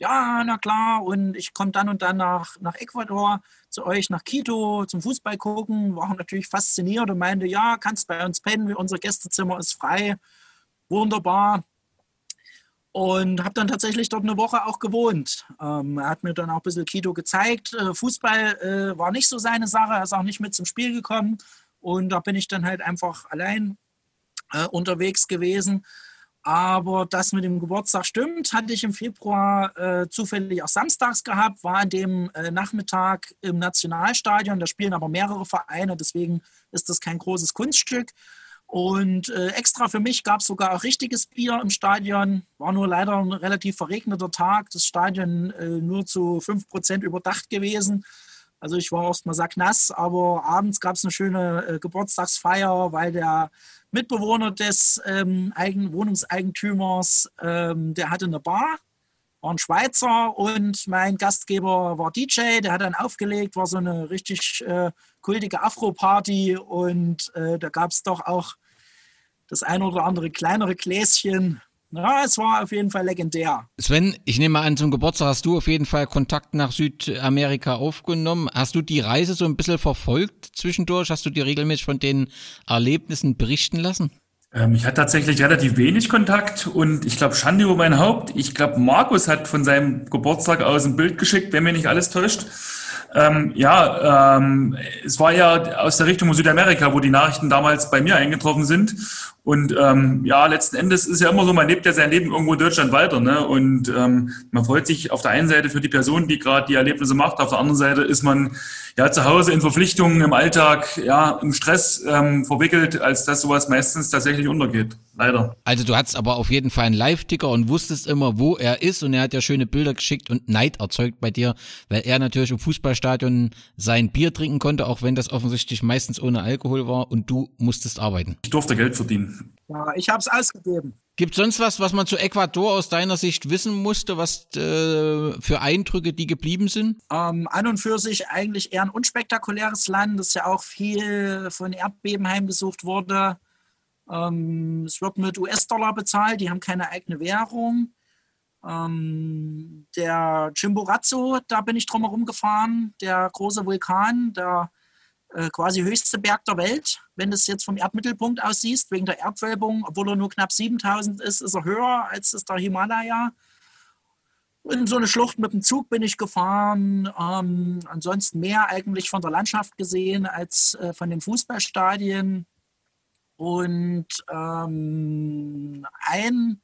Ja, na klar, und ich komme dann und dann nach, nach Ecuador zu euch, nach Quito zum Fußball gucken. War natürlich fasziniert und meinte, ja, kannst bei uns pennen, unser Gästezimmer ist frei. Wunderbar. Und habe dann tatsächlich dort eine Woche auch gewohnt. Ähm, er hat mir dann auch ein bisschen Quito gezeigt. Äh, Fußball äh, war nicht so seine Sache, er ist auch nicht mit zum Spiel gekommen. Und da bin ich dann halt einfach allein äh, unterwegs gewesen. Aber das mit dem Geburtstag stimmt, hatte ich im Februar äh, zufällig auch samstags gehabt, war an dem äh, Nachmittag im Nationalstadion. Da spielen aber mehrere Vereine, deswegen ist das kein großes Kunststück. Und äh, extra für mich gab es sogar auch richtiges Bier im Stadion. War nur leider ein relativ verregneter Tag. Das Stadion äh, nur zu 5% überdacht gewesen. Also ich war erstmal sacknass, aber abends gab es eine schöne äh, Geburtstagsfeier, weil der Mitbewohner des ähm, Eigen Wohnungseigentümers, ähm, der hatte eine Bar, war ein Schweizer und mein Gastgeber war DJ, der hat dann aufgelegt, war so eine richtig äh, kultige Afro-Party und äh, da gab es doch auch das ein oder andere kleinere Gläschen ja, es war auf jeden Fall legendär. Sven, ich nehme an, zum Geburtstag hast du auf jeden Fall Kontakt nach Südamerika aufgenommen. Hast du die Reise so ein bisschen verfolgt zwischendurch? Hast du dir regelmäßig von den Erlebnissen berichten lassen? Ähm, ich hatte tatsächlich relativ wenig Kontakt und ich glaube, Schande über mein Haupt. Ich glaube, Markus hat von seinem Geburtstag aus ein Bild geschickt, wenn mir nicht alles täuscht. Ähm, ja, ähm, es war ja aus der Richtung Südamerika, wo die Nachrichten damals bei mir eingetroffen sind. Und ähm, ja, letzten Endes ist ja immer so, man lebt ja sein Leben irgendwo in Deutschland weiter. Ne? Und ähm, man freut sich auf der einen Seite für die Person, die gerade die Erlebnisse macht, auf der anderen Seite ist man ja zu Hause in Verpflichtungen, im Alltag, ja, im Stress ähm, verwickelt, als dass sowas meistens tatsächlich untergeht. Leider. Also du hattest aber auf jeden Fall einen Live-Ticker und wusstest immer, wo er ist und er hat ja schöne Bilder geschickt und Neid erzeugt bei dir, weil er natürlich im Fußballstadion sein Bier trinken konnte, auch wenn das offensichtlich meistens ohne Alkohol war und du musstest arbeiten. Ich durfte Geld verdienen. Ja, ich habe es ausgegeben. Gibt sonst was, was man zu Ecuador aus deiner Sicht wissen musste, was äh, für Eindrücke die geblieben sind? Ähm, an und für sich eigentlich eher ein unspektakuläres Land, das ja auch viel von Erdbeben heimgesucht wurde. Ähm, es wird mit US-Dollar bezahlt, die haben keine eigene Währung. Ähm, der Chimborazo, da bin ich drum herum gefahren, der große Vulkan, der quasi höchste Berg der Welt. Wenn du es jetzt vom Erdmittelpunkt aus siehst, wegen der Erdwölbung, obwohl er nur knapp 7000 ist, ist er höher als ist der Himalaya. In so eine Schlucht mit dem Zug bin ich gefahren. Ähm, ansonsten mehr eigentlich von der Landschaft gesehen als äh, von den Fußballstadien. Und ähm, ein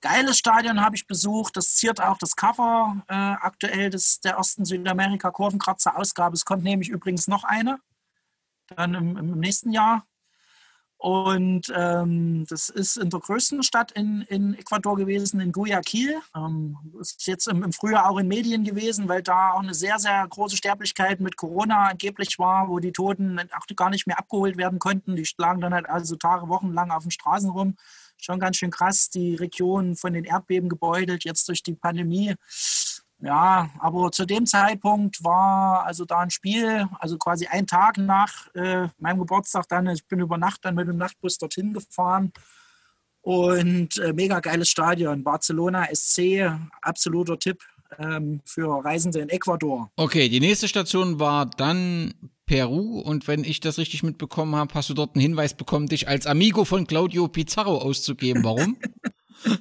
geiles Stadion habe ich besucht. Das ziert auch das Cover äh, aktuell des, der ersten Südamerika-Kurvenkratzer-Ausgabe. Es kommt nämlich übrigens noch eine dann im, im nächsten Jahr. Und ähm, das ist in der größten Stadt in, in Ecuador gewesen, in Guayaquil. Ähm, ist jetzt im, im, Frühjahr auch in Medien gewesen, weil da auch eine sehr, sehr große Sterblichkeit mit Corona angeblich war, wo die Toten auch gar nicht mehr abgeholt werden konnten. Die lagen dann halt also Tage, Wochen lang auf den Straßen rum. Schon ganz schön krass, die Region von den Erdbeben gebeutelt, jetzt durch die Pandemie. Ja, aber zu dem Zeitpunkt war also da ein Spiel, also quasi ein Tag nach äh, meinem Geburtstag dann, ich bin über Nacht dann mit dem Nachtbus dorthin gefahren und äh, mega geiles Stadion, Barcelona SC, absoluter Tipp ähm, für Reisende in Ecuador. Okay, die nächste Station war dann Peru und wenn ich das richtig mitbekommen habe, hast du dort einen Hinweis bekommen, dich als Amigo von Claudio Pizarro auszugeben. Warum? [laughs]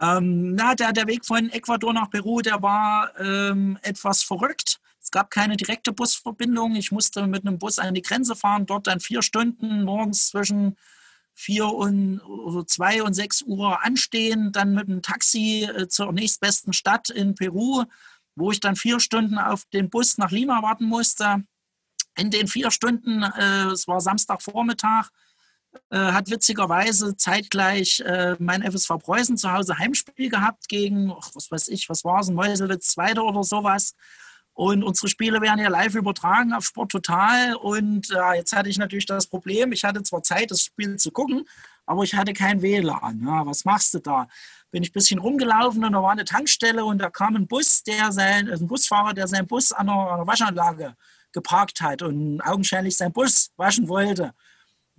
Ähm, na, der, der Weg von Ecuador nach Peru, der war ähm, etwas verrückt. Es gab keine direkte Busverbindung. Ich musste mit einem Bus an die Grenze fahren, dort dann vier Stunden morgens zwischen vier und also zwei und sechs Uhr anstehen, dann mit einem Taxi äh, zur nächstbesten Stadt in Peru, wo ich dann vier Stunden auf den Bus nach Lima warten musste. In den vier Stunden, äh, es war Samstagvormittag, äh, hat witzigerweise zeitgleich äh, mein FSV Preußen zu Hause Heimspiel gehabt gegen, ach, was weiß ich, was war es, Meuselitz Zweite oder sowas. Und unsere Spiele werden ja live übertragen auf Sport Total. Und äh, jetzt hatte ich natürlich das Problem, ich hatte zwar Zeit, das Spiel zu gucken, aber ich hatte kein WLAN. Ja, was machst du da? Bin ich ein bisschen rumgelaufen und da war eine Tankstelle und da kam ein Bus, der sein, ein Busfahrer, der seinen Bus an einer Waschanlage geparkt hat und augenscheinlich seinen Bus waschen wollte.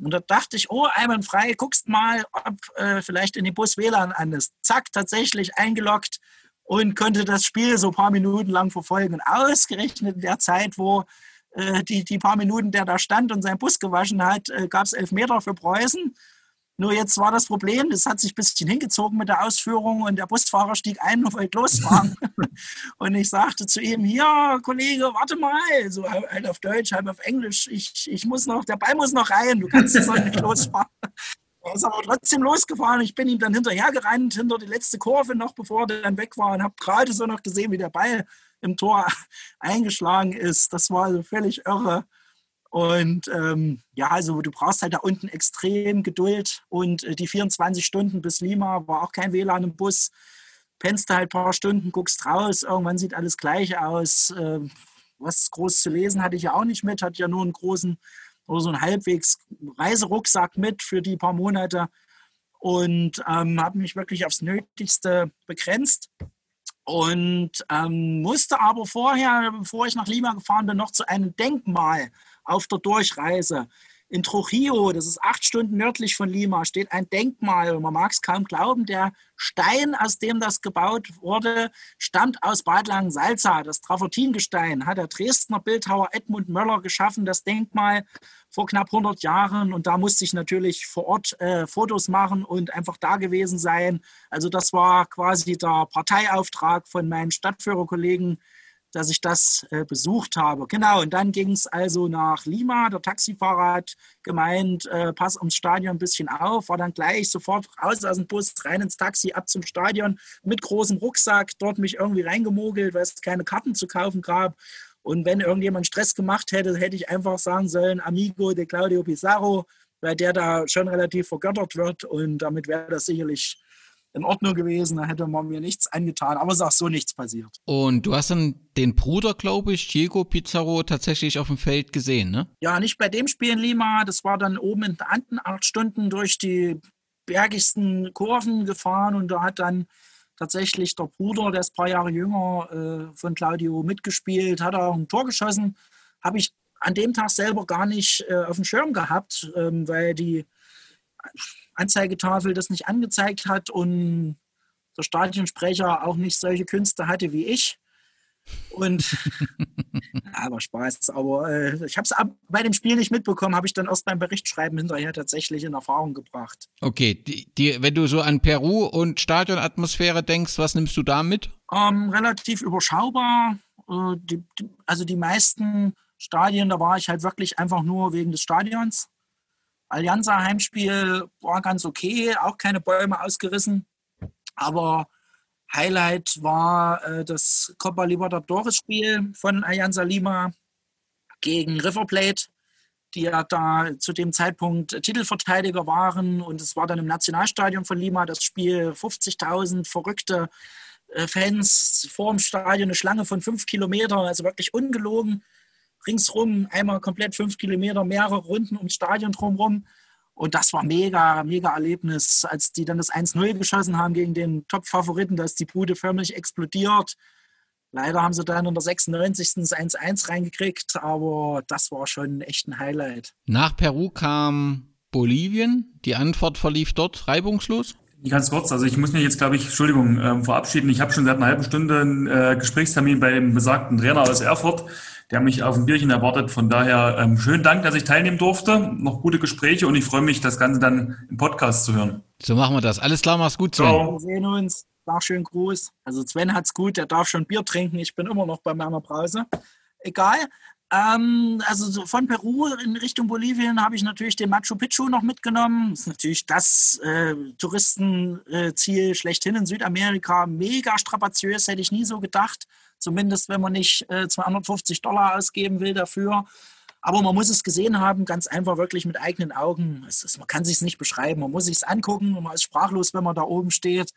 Und da dachte ich, oh, einwandfrei, guckst mal, ob äh, vielleicht in dem Bus WLAN an ist. Zack, tatsächlich eingeloggt und konnte das Spiel so ein paar Minuten lang verfolgen. Und ausgerechnet in der Zeit, wo äh, die, die paar Minuten, der da stand und seinen Bus gewaschen hat, äh, gab es Elfmeter für Preußen. Nur jetzt war das Problem, das hat sich ein bisschen hingezogen mit der Ausführung und der Busfahrer stieg ein und wollte losfahren. und ich sagte zu ihm, hier, Kollege, warte mal, so halt auf Deutsch, halb auf Englisch, ich, ich muss noch, der Ball muss noch rein, du kannst jetzt noch nicht [laughs] losfahren. Er ist aber trotzdem losgefahren. Ich bin ihm dann hinterhergerannt, hinter die letzte Kurve noch, bevor er dann weg war und habe gerade so noch gesehen, wie der Ball im Tor [laughs] eingeschlagen ist. Das war also völlig irre. Und ähm, ja, also du brauchst halt da unten extrem Geduld und äh, die 24 Stunden bis Lima war auch kein WLAN im Bus. Pennst halt ein paar Stunden, guckst raus, irgendwann sieht alles gleich aus. Äh, was groß zu lesen hatte ich ja auch nicht mit, hatte ja nur einen großen oder so einen halbwegs Reiserucksack mit für die paar Monate und ähm, habe mich wirklich aufs Nötigste begrenzt und ähm, musste aber vorher, bevor ich nach Lima gefahren bin, noch zu einem Denkmal auf der Durchreise. In Trujillo, das ist acht Stunden nördlich von Lima, steht ein Denkmal. Man mag es kaum glauben, der Stein, aus dem das gebaut wurde, stammt aus Bad Langensalza. Das Travertingestein hat der Dresdner Bildhauer Edmund Möller geschaffen, das Denkmal vor knapp 100 Jahren. Und da musste ich natürlich vor Ort äh, Fotos machen und einfach da gewesen sein. Also das war quasi der Parteiauftrag von meinen Stadtführerkollegen dass ich das äh, besucht habe. Genau, und dann ging es also nach Lima. Der Taxifahrer hat gemeint, äh, pass ums Stadion ein bisschen auf, war dann gleich sofort raus aus dem Bus, rein ins Taxi, ab zum Stadion mit großem Rucksack, dort mich irgendwie reingemogelt, weil es keine Karten zu kaufen gab. Und wenn irgendjemand Stress gemacht hätte, hätte ich einfach sagen sollen, Amigo de Claudio Pizarro, weil der da schon relativ vergöttert wird und damit wäre das sicherlich in Ordnung gewesen, da hätte man mir nichts angetan, aber es ist auch so nichts passiert. Und du hast dann den Bruder, glaube ich, Diego Pizarro, tatsächlich auf dem Feld gesehen, ne? Ja, nicht bei dem Spiel in Lima, das war dann oben in den Anden acht Stunden durch die bergigsten Kurven gefahren und da hat dann tatsächlich der Bruder, der ist ein paar Jahre jünger, äh, von Claudio mitgespielt, hat auch ein Tor geschossen. Habe ich an dem Tag selber gar nicht äh, auf dem Schirm gehabt, ähm, weil die Anzeigetafel das nicht angezeigt hat und der Stadionsprecher auch nicht solche Künste hatte wie ich. Und [laughs] aber Spaß. Aber äh, ich habe es bei dem Spiel nicht mitbekommen, habe ich dann erst beim Berichtschreiben hinterher tatsächlich in Erfahrung gebracht. Okay, die, die, wenn du so an Peru und Stadionatmosphäre denkst, was nimmst du da mit? Ähm, relativ überschaubar. Äh, die, also die meisten Stadien, da war ich halt wirklich einfach nur wegen des Stadions. Allianza Heimspiel war ganz okay, auch keine Bäume ausgerissen. Aber Highlight war äh, das Copa Libertadores Spiel von Alianza Lima gegen River Plate, die ja da zu dem Zeitpunkt Titelverteidiger waren. Und es war dann im Nationalstadion von Lima das Spiel 50.000 verrückte äh, Fans vor dem Stadion, eine Schlange von fünf Kilometern, also wirklich ungelogen ringsrum, einmal komplett fünf Kilometer, mehrere Runden ums Stadion drumherum. Und das war mega, mega Erlebnis, als die dann das 1-0 geschossen haben gegen den Top-Favoriten, da ist die Bude förmlich explodiert. Leider haben sie dann in der 96. das 1-1 reingekriegt, aber das war schon echt ein Highlight. Nach Peru kam Bolivien. Die Antwort verlief dort reibungslos? Ganz kurz, also ich muss mich jetzt, glaube ich, Entschuldigung, ähm, verabschieden. Ich habe schon seit einer halben Stunde einen äh, Gesprächstermin bei dem besagten Trainer aus Erfurt der mich auf ein Bierchen erwartet. Von daher ähm, schönen Dank, dass ich teilnehmen durfte. Noch gute Gespräche und ich freue mich, das Ganze dann im Podcast zu hören. So machen wir das. Alles klar, mach's gut, Sven. Ciao. Wir sehen uns. Sag schönen Gruß. Also Sven hat's gut, der darf schon Bier trinken. Ich bin immer noch bei meiner Brause. Egal. Ähm, also von Peru in Richtung Bolivien habe ich natürlich den Machu Picchu noch mitgenommen. Das ist natürlich das äh, Touristenziel schlechthin in Südamerika. Mega strapaziös, hätte ich nie so gedacht. Zumindest wenn man nicht äh, 250 Dollar ausgeben will dafür. Aber man muss es gesehen haben, ganz einfach wirklich mit eigenen Augen. Ist, man kann sich es nicht beschreiben. Man muss sich es angucken und man ist sprachlos, wenn man da oben steht.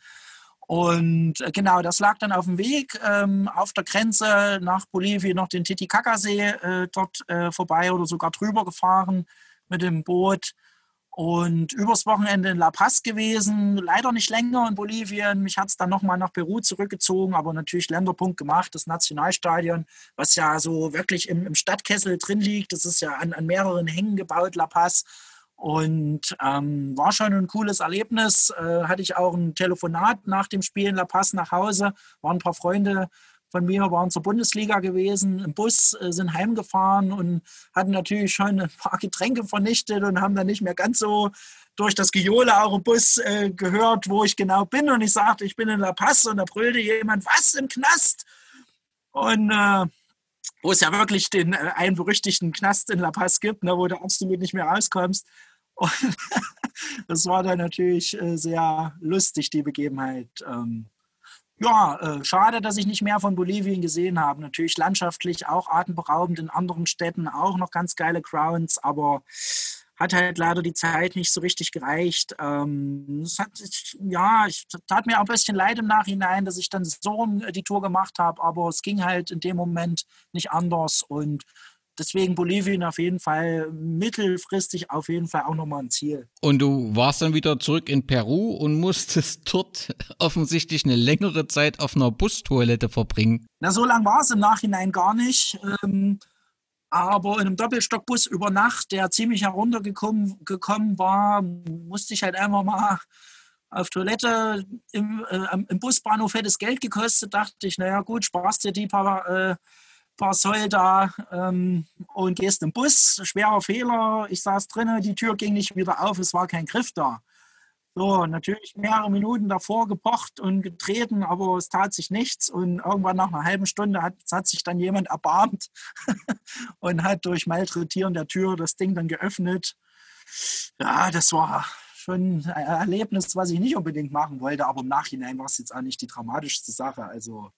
Und äh, genau, das lag dann auf dem Weg ähm, auf der Grenze nach Bolivien noch den Titicacasee äh, dort äh, vorbei oder sogar drüber gefahren mit dem Boot. Und übers Wochenende in La Paz gewesen, leider nicht länger in Bolivien. Mich hat es dann nochmal nach Peru zurückgezogen, aber natürlich Länderpunkt gemacht, das Nationalstadion, was ja so wirklich im, im Stadtkessel drin liegt. Das ist ja an, an mehreren Hängen gebaut, La Paz. Und ähm, war schon ein cooles Erlebnis. Äh, hatte ich auch ein Telefonat nach dem Spiel in La Paz nach Hause. Waren ein paar Freunde von mir waren zur Bundesliga gewesen, im Bus, äh, sind heimgefahren und hatten natürlich schon ein paar Getränke vernichtet und haben dann nicht mehr ganz so durch das Gejohle auch im Bus äh, gehört, wo ich genau bin. Und ich sagte, ich bin in La Paz und da brüllte jemand, was im Knast? Und äh, wo es ja wirklich den äh, einen berüchtigten Knast in La Paz gibt, ne, wo du absolut nicht mehr rauskommst. [laughs] Und das war dann natürlich äh, sehr lustig, die Begebenheit. Ähm, ja, äh, schade, dass ich nicht mehr von Bolivien gesehen habe. Natürlich landschaftlich auch atemberaubend, in anderen Städten auch noch ganz geile Crowns, aber hat halt leider die Zeit nicht so richtig gereicht. Ähm, es hat, ja, ich tat mir auch ein bisschen leid im Nachhinein, dass ich dann so die Tour gemacht habe, aber es ging halt in dem Moment nicht anders und deswegen Bolivien auf jeden Fall mittelfristig auf jeden Fall auch nochmal ein Ziel. Und du warst dann wieder zurück in Peru und musstest [laughs] dort offensichtlich eine längere Zeit auf einer Bustoilette verbringen. Na, so lang war es im Nachhinein gar nicht. Ähm, aber in einem Doppelstockbus über Nacht, der ziemlich heruntergekommen gekommen war, musste ich halt einfach mal auf Toilette im, äh, im Busbahnhof hätte es Geld gekostet, dachte ich, naja gut, sparst dir die paar äh, paar Soll da ähm, und gehst im Bus. Schwerer Fehler. Ich saß drinnen, die Tür ging nicht wieder auf, es war kein Griff da. So, natürlich mehrere Minuten davor gepocht und getreten, aber es tat sich nichts. Und irgendwann nach einer halben Stunde hat, hat sich dann jemand erbarmt [laughs] und hat durch Malträtieren der Tür das Ding dann geöffnet. Ja, das war schon ein Erlebnis, was ich nicht unbedingt machen wollte, aber im Nachhinein war es jetzt auch nicht die dramatischste Sache. Also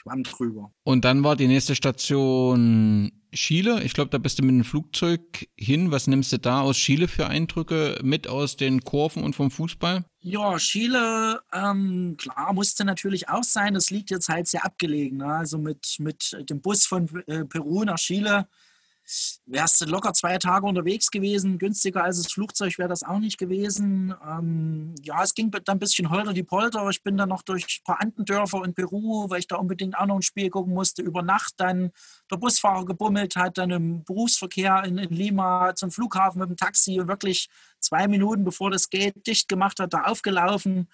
schwamm drüber. Und dann war die nächste Station Chile. Ich glaube, da bist du mit dem Flugzeug hin. Was nimmst du da aus Chile für Eindrücke mit aus den Kurven und vom Fußball? Ja, Chile, ähm, klar, musste natürlich auch sein. Das liegt jetzt halt sehr abgelegen. Ne? Also mit, mit dem Bus von äh, Peru nach Chile wärst du locker zwei Tage unterwegs gewesen. Günstiger als das Flugzeug wäre das auch nicht gewesen. Ähm, ja, es ging dann ein bisschen holter die Polter. Ich bin dann noch durch ein paar Andendörfer in Peru, weil ich da unbedingt auch noch ein Spiel gucken musste. Über Nacht dann der Busfahrer gebummelt hat, dann im Berufsverkehr in, in Lima zum Flughafen mit dem Taxi und wirklich zwei Minuten bevor das Gate dicht gemacht hat, da aufgelaufen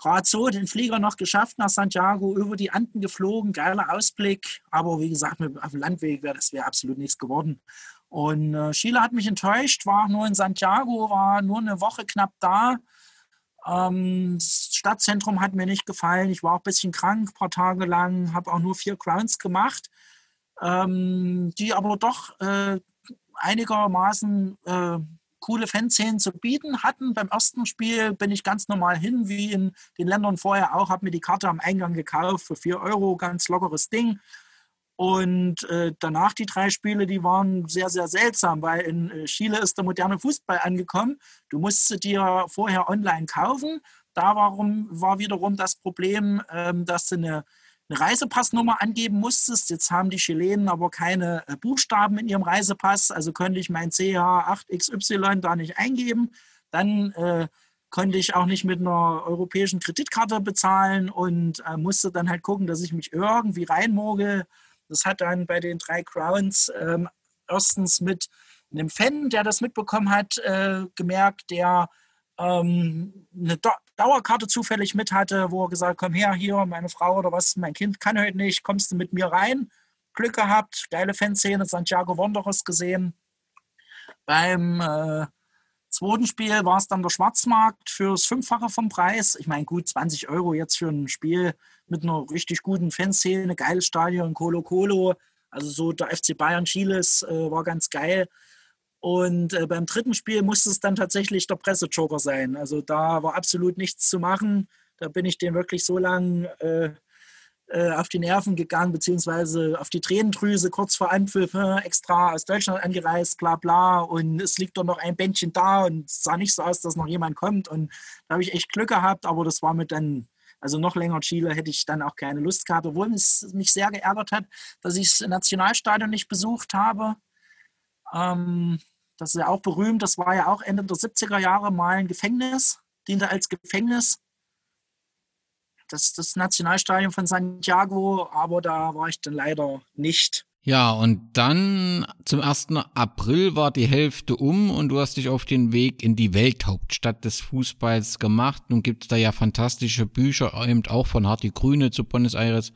gerade so den Flieger noch geschafft nach Santiago, über die Anden geflogen, geiler Ausblick. Aber wie gesagt, mit, auf dem Landweg wäre das wäre absolut nichts geworden. Und äh, Chile hat mich enttäuscht, war nur in Santiago, war nur eine Woche knapp da. Ähm, das Stadtzentrum hat mir nicht gefallen. Ich war auch ein bisschen krank, ein paar Tage lang, habe auch nur vier Crowns gemacht, ähm, die aber doch äh, einigermaßen äh, coole Fanszenen zu bieten hatten. Beim ersten Spiel bin ich ganz normal hin, wie in den Ländern vorher auch, habe mir die Karte am Eingang gekauft für 4 Euro, ganz lockeres Ding. Und äh, danach die drei Spiele, die waren sehr, sehr seltsam, weil in äh, Chile ist der moderne Fußball angekommen. Du musst dir vorher online kaufen. Da warum, war wiederum das Problem, ähm, dass du eine eine Reisepassnummer angeben musstest. Jetzt haben die Chilenen aber keine äh, Buchstaben in ihrem Reisepass, also könnte ich mein CH8XY da nicht eingeben. Dann äh, konnte ich auch nicht mit einer europäischen Kreditkarte bezahlen und äh, musste dann halt gucken, dass ich mich irgendwie reinmogel. Das hat dann bei den drei Crowns ähm, erstens mit einem Fan, der das mitbekommen hat, äh, gemerkt, der ähm, eine Dauerkarte zufällig mit hatte, wo er gesagt komm her, hier, meine Frau oder was, mein Kind kann heute nicht, kommst du mit mir rein? Glück gehabt, geile Fanszene, Santiago Wanderers gesehen. Beim äh, zweiten Spiel war es dann der Schwarzmarkt fürs Fünffache vom Preis. Ich meine, gut, 20 Euro jetzt für ein Spiel mit einer richtig guten Fanszene, geiles Stadion, Colo Colo. Also so der FC Bayern Chiles äh, war ganz geil. Und äh, beim dritten Spiel musste es dann tatsächlich der Pressejoker sein. Also da war absolut nichts zu machen. Da bin ich dem wirklich so lang äh, äh, auf die Nerven gegangen, beziehungsweise auf die Tränendrüse kurz vor Anpfiff, ne, extra aus Deutschland angereist, bla bla. Und es liegt doch noch ein Bändchen da und es sah nicht so aus, dass noch jemand kommt. Und da habe ich echt Glück gehabt, aber das war mir dann also noch länger Chile hätte ich dann auch keine Lust gehabt, obwohl es mich sehr geärgert hat, dass ich das Nationalstadion nicht besucht habe. Ähm, das ist ja auch berühmt. Das war ja auch Ende der 70er Jahre mal ein Gefängnis, diente als Gefängnis. Das, das Nationalstadion von Santiago, aber da war ich dann leider nicht. Ja, und dann zum 1. April war die Hälfte um und du hast dich auf den Weg in die Welthauptstadt des Fußballs gemacht. Nun gibt es da ja fantastische Bücher, eben auch von Harty Grüne zu Buenos Aires.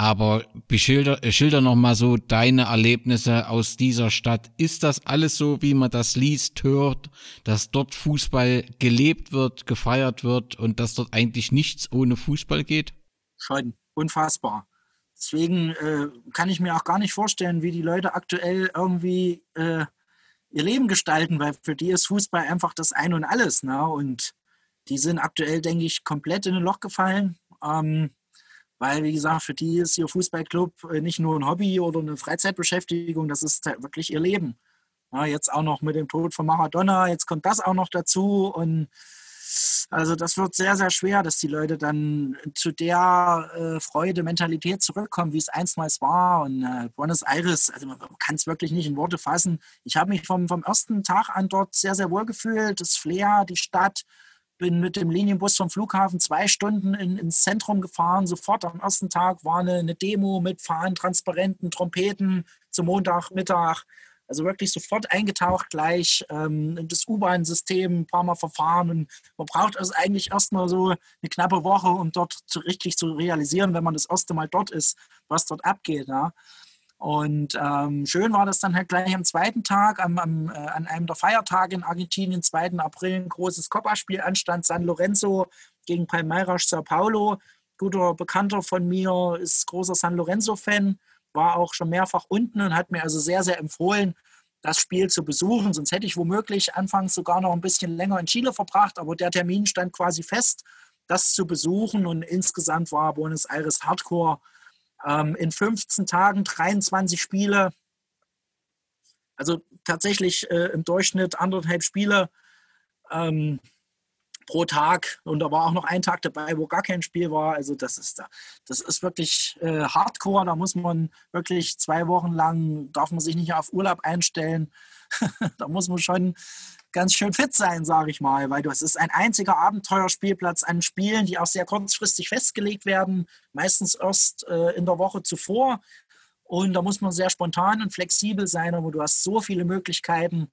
Aber beschilder, äh, schilder noch mal so deine Erlebnisse aus dieser Stadt. Ist das alles so, wie man das liest, hört, dass dort Fußball gelebt wird, gefeiert wird und dass dort eigentlich nichts ohne Fußball geht? Schon, unfassbar. Deswegen äh, kann ich mir auch gar nicht vorstellen, wie die Leute aktuell irgendwie äh, ihr Leben gestalten, weil für die ist Fußball einfach das Ein und Alles. Ne? Und die sind aktuell, denke ich, komplett in ein Loch gefallen. Ähm, weil, wie gesagt, für die ist ihr Fußballclub äh, nicht nur ein Hobby oder eine Freizeitbeschäftigung, das ist halt wirklich ihr Leben. Ja, jetzt auch noch mit dem Tod von Maradona, jetzt kommt das auch noch dazu. Und also das wird sehr, sehr schwer, dass die Leute dann zu der äh, Freude, Mentalität zurückkommen, wie es einstmals war. Und äh, Buenos Aires, also man kann es wirklich nicht in Worte fassen. Ich habe mich vom, vom ersten Tag an dort sehr, sehr wohl gefühlt. Das Flair, die Stadt, bin mit dem Linienbus vom Flughafen zwei Stunden in, ins Zentrum gefahren. Sofort am ersten Tag war eine, eine Demo mit Fahnen, Transparenten, Trompeten zum Montagmittag. Also wirklich sofort eingetaucht gleich ähm, in das U-Bahn-System, ein paar Mal verfahren. Und man braucht also eigentlich erstmal so eine knappe Woche, um dort zu, richtig zu realisieren, wenn man das erste Mal dort ist, was dort abgeht. Ja. Und ähm, schön war das dann halt gleich am zweiten Tag, am, am, äh, an einem der Feiertage in Argentinien, 2. April, ein großes Copa-Spiel anstand, San Lorenzo gegen Palmeiras Sao Paulo. Guter Bekannter von mir ist großer San Lorenzo-Fan, war auch schon mehrfach unten und hat mir also sehr, sehr empfohlen, das Spiel zu besuchen. Sonst hätte ich womöglich anfangs sogar noch ein bisschen länger in Chile verbracht, aber der Termin stand quasi fest, das zu besuchen. Und insgesamt war Buenos Aires Hardcore ähm, in 15 Tagen 23 Spiele. Also tatsächlich äh, im Durchschnitt anderthalb Spiele ähm, pro Tag. Und da war auch noch ein Tag dabei, wo gar kein Spiel war. Also das ist da, das ist wirklich äh, Hardcore. Da muss man wirklich zwei Wochen lang, darf man sich nicht auf Urlaub einstellen. [laughs] da muss man schon ganz schön fit sein, sage ich mal, weil das ist ein einziger Abenteuerspielplatz an Spielen, die auch sehr kurzfristig festgelegt werden, meistens erst äh, in der Woche zuvor. Und da muss man sehr spontan und flexibel sein, aber du hast so viele Möglichkeiten,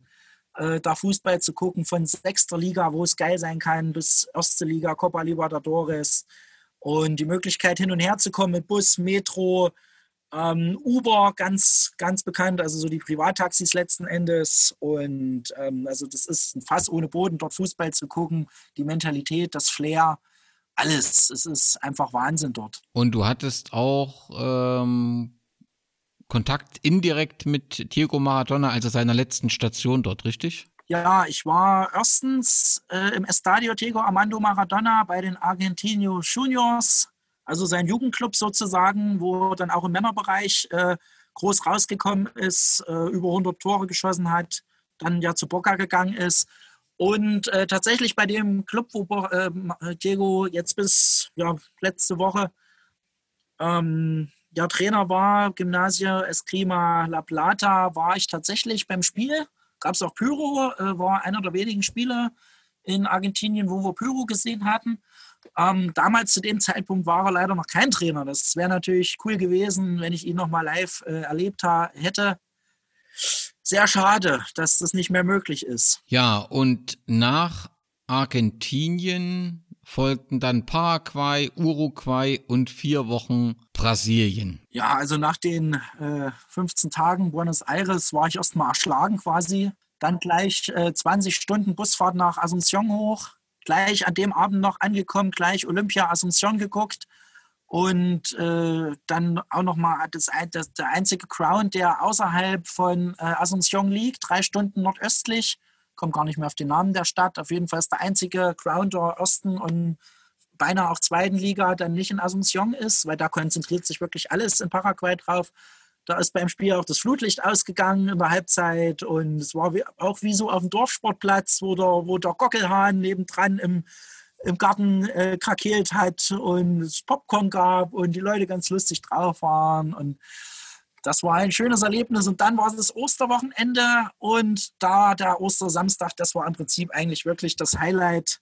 äh, da Fußball zu gucken, von sechster Liga, wo es geil sein kann, bis erste Liga, Copa Libertadores. Und die Möglichkeit, hin und her zu kommen mit Bus, Metro, ähm, Uber, ganz, ganz bekannt, also so die Privattaxis letzten Endes. Und ähm, also das ist ein Fass ohne Boden, dort Fußball zu gucken, die Mentalität, das Flair, alles. Es ist einfach Wahnsinn dort. Und du hattest auch ähm, Kontakt indirekt mit Diego Maradona, also seiner letzten Station dort, richtig? Ja, ich war erstens äh, im Estadio Diego Armando Maradona bei den Argentino Juniors, also sein Jugendclub sozusagen, wo dann auch im Männerbereich äh, groß rausgekommen ist, äh, über 100 Tore geschossen hat, dann ja zu Boca gegangen ist. Und äh, tatsächlich bei dem Club, wo äh, Diego jetzt bis ja, letzte Woche ähm, ja, Trainer war, Gymnasia Escrima La Plata, war ich tatsächlich beim Spiel. Gab es auch Pyro, äh, war einer der wenigen Spieler in Argentinien, wo wir Pyro gesehen hatten. Ähm, damals zu dem Zeitpunkt war er leider noch kein Trainer. Das wäre natürlich cool gewesen, wenn ich ihn noch mal live äh, erlebt hätte. Sehr schade, dass das nicht mehr möglich ist. Ja, und nach Argentinien folgten dann Paraguay, Uruguay und vier Wochen Brasilien. Ja, also nach den äh, 15 Tagen Buenos Aires war ich erstmal erschlagen quasi. Dann gleich äh, 20 Stunden Busfahrt nach Asunción hoch. Gleich an dem Abend noch angekommen, gleich Olympia Asunción geguckt. Und äh, dann auch nochmal das, das, der einzige Crown, der außerhalb von äh, Asunción liegt, drei Stunden nordöstlich komme gar nicht mehr auf den Namen der Stadt. Auf jeden Fall ist der einzige Crown der Osten und beinahe auch zweiten Liga dann nicht in Asunción ist, weil da konzentriert sich wirklich alles in Paraguay drauf. Da ist beim Spiel auch das Flutlicht ausgegangen in der Halbzeit und es war wie, auch wie so auf dem Dorfsportplatz, wo der, wo der Gockelhahn nebendran im, im Garten äh, krakeelt hat und es Popcorn gab und die Leute ganz lustig drauf waren und das war ein schönes Erlebnis. Und dann war es das Osterwochenende und da der Ostersamstag, das war im Prinzip eigentlich wirklich das Highlight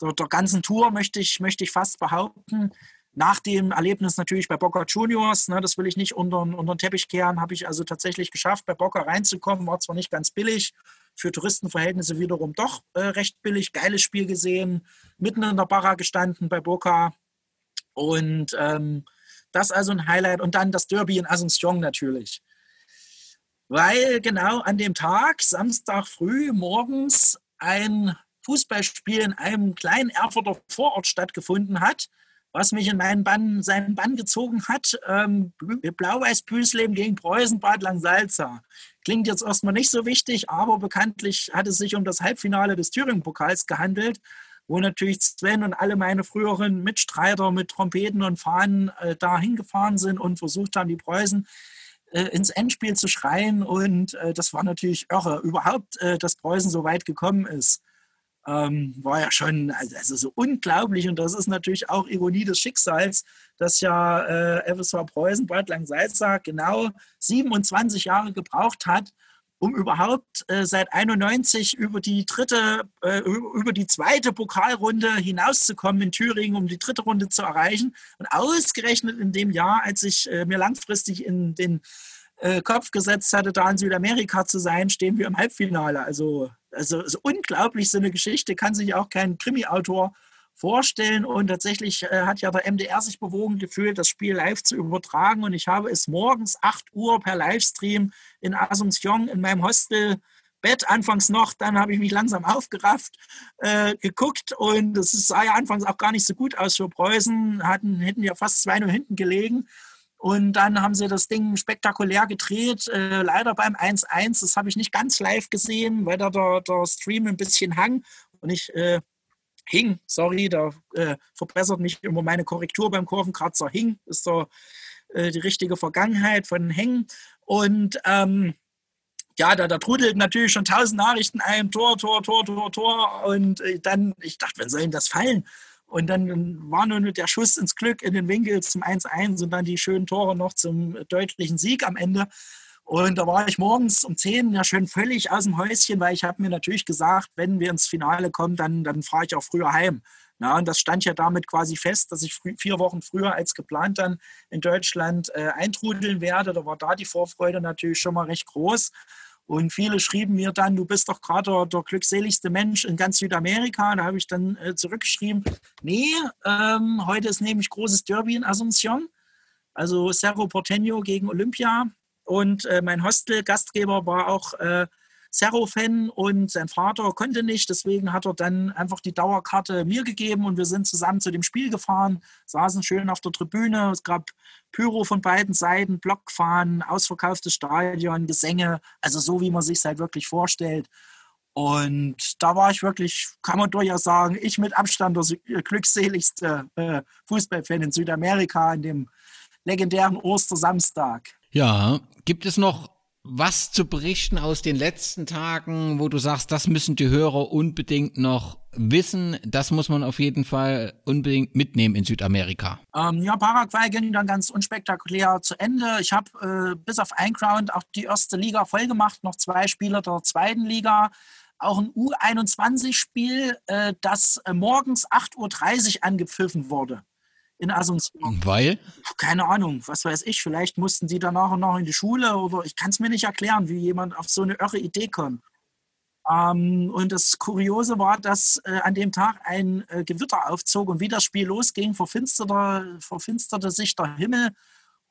der, der ganzen Tour, möchte ich, möchte ich fast behaupten. Nach dem Erlebnis natürlich bei Boca Juniors, ne, das will ich nicht unter, unter den Teppich kehren, habe ich also tatsächlich geschafft, bei Boca reinzukommen. War zwar nicht ganz billig, für Touristenverhältnisse wiederum doch äh, recht billig. Geiles Spiel gesehen, mitten in der Barra gestanden bei Boca. Und ähm, das also ein Highlight. Und dann das Derby in Asunción natürlich. Weil genau an dem Tag, Samstag früh, morgens, ein Fußballspiel in einem kleinen Erfurter Vorort stattgefunden hat, was mich in meinen Bann, seinen Bann gezogen hat. Ähm, Blau-Weiß-Püsleben gegen Preußen Bad Langsalza. Klingt jetzt erstmal nicht so wichtig, aber bekanntlich hat es sich um das Halbfinale des Thüringen-Pokals gehandelt wo natürlich Sven und alle meine früheren Mitstreiter mit Trompeten und Fahnen äh, da hingefahren sind und versucht haben, die Preußen äh, ins Endspiel zu schreien. Und äh, das war natürlich irre. Überhaupt, äh, dass Preußen so weit gekommen ist, ähm, war ja schon also, also, so unglaublich. Und das ist natürlich auch Ironie des Schicksals, dass ja äh, FSV Preußen, Bad Langsalza, genau 27 Jahre gebraucht hat, um überhaupt äh, seit 91 über die dritte, äh, über die zweite Pokalrunde hinauszukommen in Thüringen, um die dritte Runde zu erreichen. Und ausgerechnet in dem Jahr, als ich äh, mir langfristig in den äh, Kopf gesetzt hatte, da in Südamerika zu sein, stehen wir im Halbfinale. Also, also, also unglaublich so eine Geschichte, kann sich auch kein Krimi-Autor vorstellen. Und tatsächlich äh, hat ja der MDR sich bewogen gefühlt, das Spiel live zu übertragen. Und ich habe es morgens 8 Uhr per Livestream in Asunción in meinem Hostel Bett anfangs noch, dann habe ich mich langsam aufgerafft, äh, geguckt und es sah ja anfangs auch gar nicht so gut aus für Preußen, hatten, hätten ja fast 2-0 hinten gelegen. Und dann haben sie das Ding spektakulär gedreht, äh, leider beim 1-1. Das habe ich nicht ganz live gesehen, weil da der, der Stream ein bisschen hang. Und ich äh, Hing, sorry, da äh, verbessert mich immer meine Korrektur beim Kurvenkratzer. Hing ist so äh, die richtige Vergangenheit von Hängen. Und ähm, ja, da, da trudelten natürlich schon tausend Nachrichten ein, Tor, Tor, Tor, Tor, Tor. Und äh, dann, ich dachte, wann soll denn das fallen? Und dann war nur der Schuss ins Glück in den Winkel zum 1-1 und dann die schönen Tore noch zum deutlichen Sieg am Ende. Und da war ich morgens um 10 ja schön völlig aus dem Häuschen, weil ich habe mir natürlich gesagt, wenn wir ins Finale kommen, dann, dann fahre ich auch früher heim. Na, und das stand ja damit quasi fest, dass ich vier Wochen früher als geplant dann in Deutschland äh, eintrudeln werde. Da war da die Vorfreude natürlich schon mal recht groß. Und viele schrieben mir dann, du bist doch gerade der, der, glückseligste Mensch in ganz Südamerika. Da habe ich dann äh, zurückgeschrieben, nee, ähm, heute ist nämlich großes Derby in Asunción. Also Cerro Porteño gegen Olympia. Und äh, mein Hostel-Gastgeber war auch äh, Cerro-Fan und sein Vater konnte nicht. Deswegen hat er dann einfach die Dauerkarte mir gegeben und wir sind zusammen zu dem Spiel gefahren, saßen schön auf der Tribüne. Es gab Pyro von beiden Seiten, Blockfahnen, ausverkauftes Stadion, Gesänge, also so, wie man sich es halt wirklich vorstellt. Und da war ich wirklich, kann man durchaus sagen, ich mit Abstand der glückseligste äh, Fußballfan in Südamerika an dem legendären Ostersamstag. Ja, gibt es noch was zu berichten aus den letzten Tagen, wo du sagst, das müssen die Hörer unbedingt noch wissen? Das muss man auf jeden Fall unbedingt mitnehmen in Südamerika. Ähm, ja, Paraguay ging dann ganz unspektakulär zu Ende. Ich habe äh, bis auf ein Ground auch die erste Liga voll gemacht, noch zwei Spieler der zweiten Liga. Auch ein U21-Spiel, äh, das äh, morgens 8.30 Uhr angepfiffen wurde in Asunción. Weil? Keine Ahnung, was weiß ich. Vielleicht mussten die danach noch in die Schule oder ich kann es mir nicht erklären, wie jemand auf so eine irre Idee kommt. Ähm, und das Kuriose war, dass äh, an dem Tag ein äh, Gewitter aufzog und wie das Spiel losging, verfinsterte, verfinsterte sich der Himmel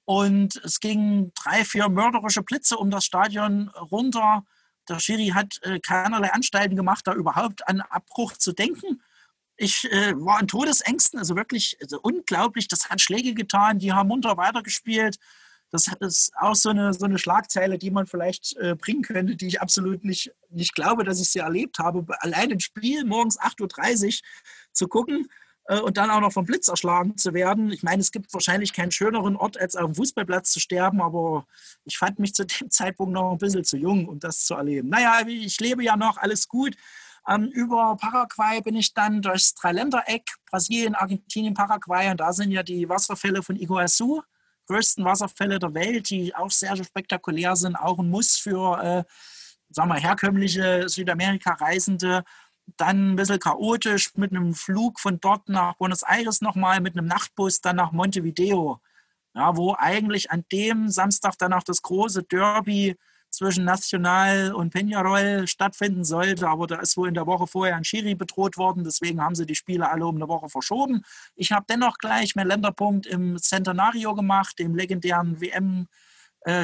und es gingen drei, vier mörderische Blitze um das Stadion runter. Der Schiri hat äh, keinerlei Anstalten gemacht, da überhaupt an Abbruch zu denken. Ich äh, war in Todesängsten, also wirklich also unglaublich. Das hat Schläge getan, die haben munter weitergespielt. Das ist auch so eine, so eine Schlagzeile, die man vielleicht äh, bringen könnte, die ich absolut nicht, nicht glaube, dass ich sie erlebt habe. Allein ein Spiel morgens 8.30 Uhr zu gucken äh, und dann auch noch vom Blitz erschlagen zu werden. Ich meine, es gibt wahrscheinlich keinen schöneren Ort, als auf dem Fußballplatz zu sterben, aber ich fand mich zu dem [laughs] Zeitpunkt noch ein bisschen zu jung, um das zu erleben. Naja, ich lebe ja noch, alles gut. Ähm, über Paraguay bin ich dann durchs Dreiländereck, Brasilien, Argentinien, Paraguay. Und da sind ja die Wasserfälle von Iguazu, größten Wasserfälle der Welt, die auch sehr, spektakulär sind. Auch ein Muss für, äh, sagen wir, herkömmliche Südamerika-Reisende. Dann ein bisschen chaotisch mit einem Flug von dort nach Buenos Aires nochmal, mit einem Nachtbus dann nach Montevideo. Ja, wo eigentlich an dem Samstag dann auch das große Derby zwischen National und Peñarol stattfinden sollte. Aber da ist wohl in der Woche vorher ein Schiri bedroht worden. Deswegen haben sie die Spiele alle um eine Woche verschoben. Ich habe dennoch gleich meinen Länderpunkt im Centenario gemacht, dem legendären WM-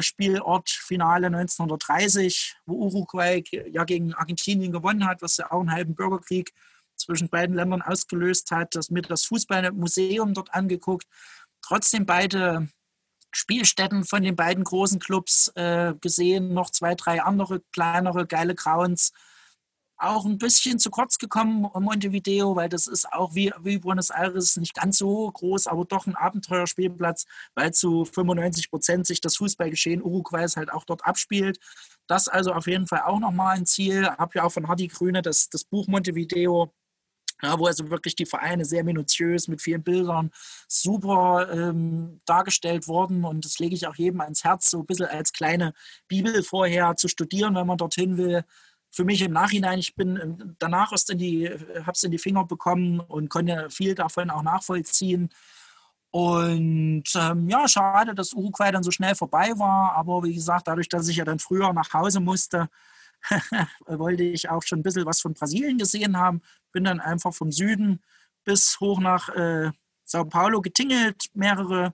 Spielort Finale 1930, wo Uruguay ja gegen Argentinien gewonnen hat, was ja auch einen halben Bürgerkrieg zwischen beiden Ländern ausgelöst hat. Das mit das Fußballmuseum dort angeguckt. Trotzdem beide Spielstätten von den beiden großen Clubs äh, gesehen, noch zwei, drei andere kleinere, geile Grounds. Auch ein bisschen zu kurz gekommen Montevideo, weil das ist auch wie, wie Buenos Aires nicht ganz so groß, aber doch ein Abenteuerspielplatz, weil zu 95 Prozent sich das Fußballgeschehen Uruguays halt auch dort abspielt. Das also auf jeden Fall auch nochmal ein Ziel. Habe ja auch von Hardy Grüne das, das Buch Montevideo ja, wo also wirklich die Vereine sehr minutiös mit vielen Bildern super ähm, dargestellt wurden. Und das lege ich auch jedem ans Herz, so ein bisschen als kleine Bibel vorher zu studieren, wenn man dorthin will. Für mich im Nachhinein, ich bin ähm, danach erst in die, habe es in die Finger bekommen und konnte viel davon auch nachvollziehen. Und ähm, ja, schade, dass Uruguay dann so schnell vorbei war. Aber wie gesagt, dadurch, dass ich ja dann früher nach Hause musste, [laughs] wollte ich auch schon ein bisschen was von Brasilien gesehen haben. Bin dann einfach vom Süden bis hoch nach äh, Sao Paulo getingelt, mehrere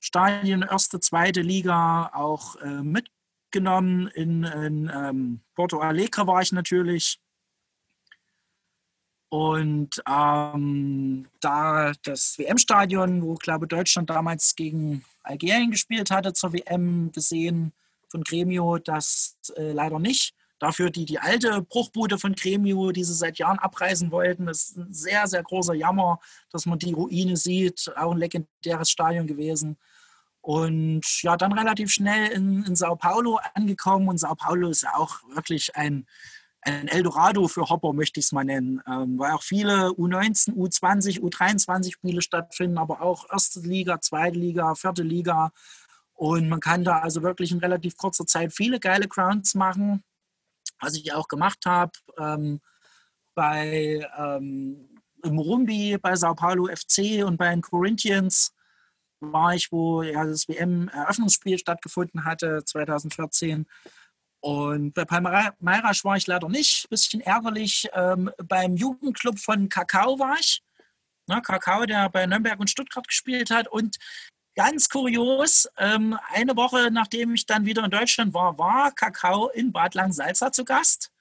Stadien, erste, zweite Liga auch äh, mitgenommen. In, in ähm, Porto Alegre war ich natürlich. Und ähm, da das WM-Stadion, wo glaube Deutschland damals gegen Algerien gespielt hatte zur WM gesehen von Gremio, das äh, leider nicht. Dafür die, die alte Bruchbude von Gremio, die sie seit Jahren abreißen wollten. Das ist ein sehr, sehr großer Jammer, dass man die Ruine sieht. Auch ein legendäres Stadion gewesen. Und ja, dann relativ schnell in, in Sao Paulo angekommen. Und Sao Paulo ist ja auch wirklich ein, ein Eldorado für Hopper, möchte ich es mal nennen, ähm, weil auch viele U19, U20, U23 Spiele stattfinden, aber auch erste Liga, zweite Liga, vierte Liga. Und man kann da also wirklich in relativ kurzer Zeit viele geile Grounds machen, was ich auch gemacht habe. Ähm, bei ähm, im Rumbi, bei Sao Paulo FC und bei den Corinthians war ich, wo ja das WM-Eröffnungsspiel stattgefunden hatte, 2014. Und bei Palmeiras war ich leider nicht. Bisschen ärgerlich. Ähm, beim Jugendclub von Kakao war ich. Ne, Kakao, der bei Nürnberg und Stuttgart gespielt hat. Und ganz kurios, ähm, eine Woche nachdem ich dann wieder in Deutschland war, war Kakao in Bad Langsalza zu Gast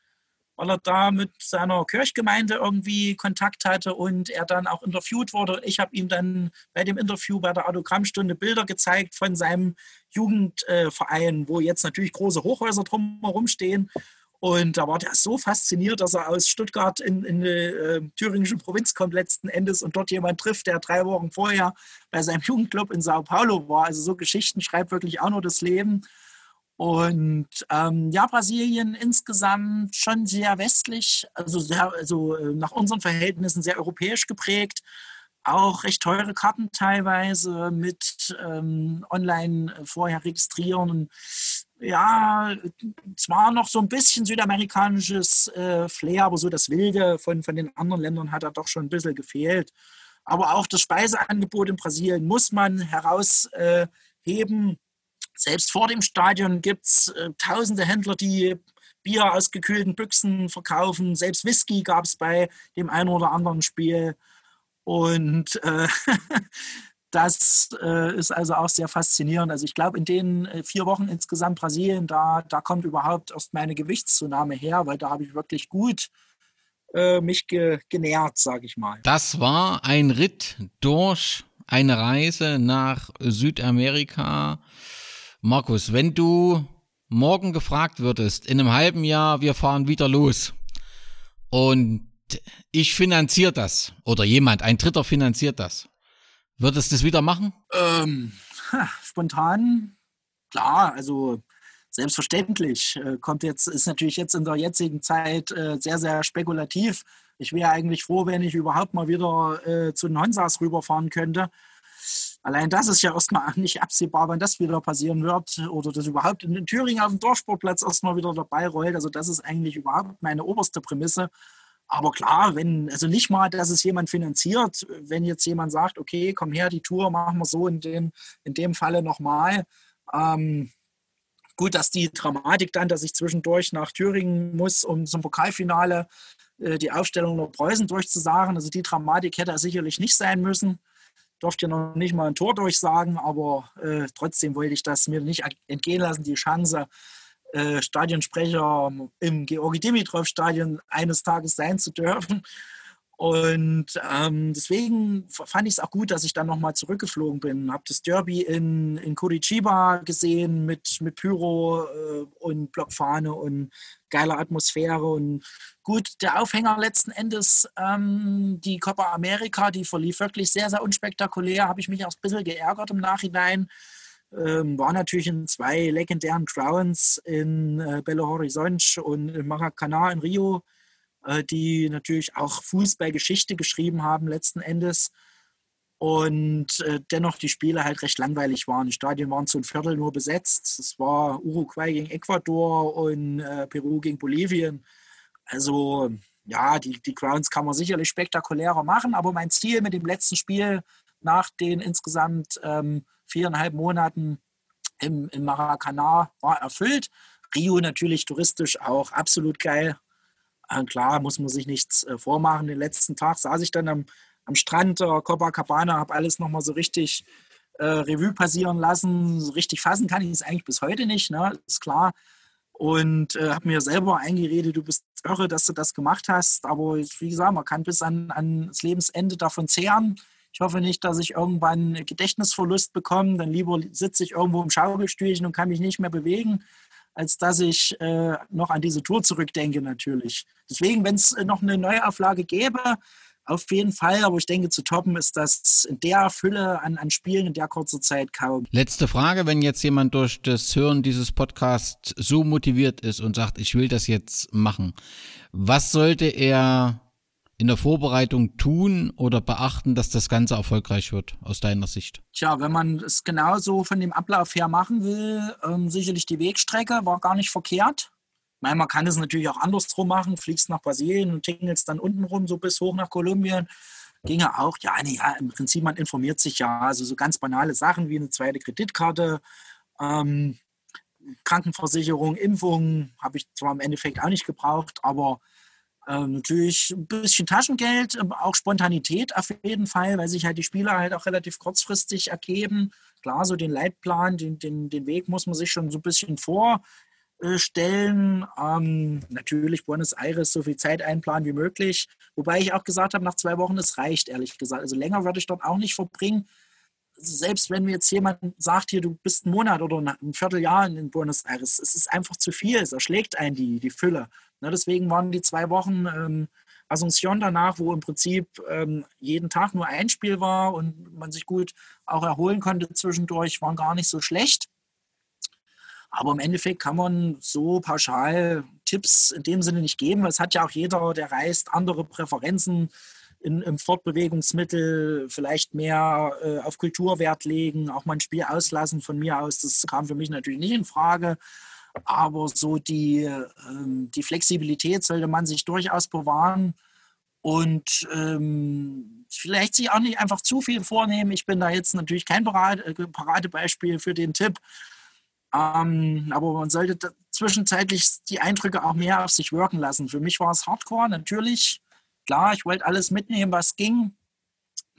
weil er da mit seiner Kirchgemeinde irgendwie Kontakt hatte und er dann auch interviewt wurde. Ich habe ihm dann bei dem Interview bei der Autogrammstunde Bilder gezeigt von seinem Jugendverein, wo jetzt natürlich große Hochhäuser drumherum stehen. Und da war der so fasziniert, dass er aus Stuttgart in, in die äh, thüringischen Provinz kommt letzten Endes und dort jemand trifft, der drei Wochen vorher bei seinem Jugendclub in Sao Paulo war. Also so Geschichten schreibt wirklich auch nur das Leben. Und ähm, ja, Brasilien insgesamt schon sehr westlich, also, sehr, also äh, nach unseren Verhältnissen sehr europäisch geprägt. Auch recht teure Karten teilweise mit ähm, online äh, vorher registrieren. Und ja, zwar noch so ein bisschen südamerikanisches äh, Flair, aber so das Wilde von, von den anderen Ländern hat da doch schon ein bisschen gefehlt. Aber auch das Speiseangebot in Brasilien muss man herausheben. Äh, selbst vor dem Stadion gibt es äh, tausende Händler, die Bier aus gekühlten Büchsen verkaufen. Selbst Whisky gab es bei dem einen oder anderen Spiel. Und äh, [laughs] das äh, ist also auch sehr faszinierend. Also ich glaube, in den äh, vier Wochen insgesamt Brasilien, da, da kommt überhaupt erst meine Gewichtszunahme her, weil da habe ich wirklich gut äh, mich ge genährt, sage ich mal. Das war ein Ritt durch eine Reise nach Südamerika Markus, wenn du morgen gefragt würdest, in einem halben Jahr, wir fahren wieder los und ich finanziere das oder jemand, ein Dritter finanziert das, würdest du es wieder machen? Ähm, spontan, klar, also selbstverständlich. Äh, kommt jetzt, ist natürlich jetzt in der jetzigen Zeit äh, sehr, sehr spekulativ. Ich wäre eigentlich froh, wenn ich überhaupt mal wieder äh, zu den Honsas rüberfahren könnte. Allein das ist ja erstmal [laughs] nicht absehbar, wann das wieder passieren wird oder das überhaupt in Thüringen auf dem Dorfsportplatz erstmal wieder dabei rollt. Also das ist eigentlich überhaupt meine oberste Prämisse. Aber klar, wenn, also nicht mal, dass es jemand finanziert, wenn jetzt jemand sagt, okay, komm her, die Tour machen wir so in dem, in dem Falle nochmal. Ähm, gut, dass die Dramatik dann, dass ich zwischendurch nach Thüringen muss, um zum Pokalfinale äh, die Aufstellung der Preußen durchzusagen. Also die Dramatik hätte sicherlich nicht sein müssen durfte noch nicht mal ein Tor durchsagen, aber äh, trotzdem wollte ich das mir nicht entgehen lassen, die Chance, äh, Stadionsprecher im Georgi-Dimitrov-Stadion eines Tages sein zu dürfen. Und ähm, deswegen fand ich es auch gut, dass ich dann nochmal zurückgeflogen bin. Habe das Derby in, in Curitiba gesehen mit, mit Pyro äh, und Blockfahne und geiler Atmosphäre. Und gut, der Aufhänger letzten Endes, ähm, die Copa America, die verlief wirklich sehr, sehr unspektakulär. Habe ich mich auch ein bisschen geärgert im Nachhinein. Ähm, war natürlich in zwei legendären Crowns in äh, Belo Horizonte und in Maracanã in Rio äh, die natürlich auch Fußballgeschichte geschrieben haben letzten Endes. Und äh, dennoch die Spiele halt recht langweilig waren. Die Stadien waren zu ein Viertel nur besetzt. Es war Uruguay gegen Ecuador und äh, Peru gegen Bolivien. Also ja, die, die Crowns kann man sicherlich spektakulärer machen, aber mein Ziel mit dem letzten Spiel nach den insgesamt ähm, viereinhalb Monaten im, im Maracanã war erfüllt. Rio natürlich touristisch auch absolut geil. Äh, klar, muss man sich nichts äh, vormachen. Den letzten Tag saß ich dann am, am Strand der Copacabana, habe alles nochmal so richtig äh, Revue passieren lassen. So richtig fassen kann ich es eigentlich bis heute nicht, ne? ist klar. Und äh, habe mir selber eingeredet, du bist irre, dass du das gemacht hast. Aber wie gesagt, man kann bis an, an das Lebensende davon zehren. Ich hoffe nicht, dass ich irgendwann Gedächtnisverlust bekomme. Dann lieber sitze ich irgendwo im Schaukelstühlchen und kann mich nicht mehr bewegen als dass ich äh, noch an diese Tour zurückdenke natürlich. Deswegen, wenn es äh, noch eine Neuauflage gäbe, auf jeden Fall, aber ich denke, zu toppen ist das in der Fülle an, an Spielen in der kurzen Zeit kaum. Letzte Frage, wenn jetzt jemand durch das Hören dieses Podcasts so motiviert ist und sagt, ich will das jetzt machen, was sollte er in der Vorbereitung tun oder beachten, dass das Ganze erfolgreich wird, aus deiner Sicht? Tja, wenn man es genauso von dem Ablauf her machen will, ähm, sicherlich die Wegstrecke war gar nicht verkehrt. Meine, man kann es natürlich auch andersrum machen, fliegst nach Brasilien und tingelst dann unten rum, so bis hoch nach Kolumbien. Ginge auch, ja, nee, ja, im Prinzip, man informiert sich ja. Also so ganz banale Sachen wie eine zweite Kreditkarte, ähm, Krankenversicherung, Impfungen habe ich zwar im Endeffekt auch nicht gebraucht, aber äh, natürlich ein bisschen Taschengeld, ähm, auch Spontanität auf jeden Fall, weil sich halt die Spieler halt auch relativ kurzfristig ergeben. Klar, so den Leitplan, den, den, den Weg muss man sich schon so ein bisschen vor äh, stellen. Ähm, natürlich Buenos Aires so viel Zeit einplanen wie möglich. Wobei ich auch gesagt habe, nach zwei Wochen, es reicht, ehrlich gesagt. Also länger würde ich dort auch nicht verbringen. Selbst wenn mir jetzt jemand sagt, hier, du bist einen Monat oder ein Vierteljahr in Buenos Aires, es ist einfach zu viel. Es erschlägt einen die, die Fülle. Ne, deswegen waren die zwei Wochen ähm, Asunción danach, wo im Prinzip ähm, jeden Tag nur ein Spiel war und man sich gut auch erholen konnte zwischendurch, waren gar nicht so schlecht. Aber im Endeffekt kann man so pauschal Tipps in dem Sinne nicht geben. Es hat ja auch jeder, der reist, andere Präferenzen in, im Fortbewegungsmittel, vielleicht mehr äh, auf Kulturwert legen, auch mal ein Spiel auslassen von mir aus. Das kam für mich natürlich nicht in Frage. Aber so die, ähm, die Flexibilität sollte man sich durchaus bewahren und ähm, vielleicht sich auch nicht einfach zu viel vornehmen. Ich bin da jetzt natürlich kein äh, Paradebeispiel für den Tipp, ähm, aber man sollte zwischenzeitlich die Eindrücke auch mehr auf sich wirken lassen. Für mich war es Hardcore, natürlich. Klar, ich wollte alles mitnehmen, was ging.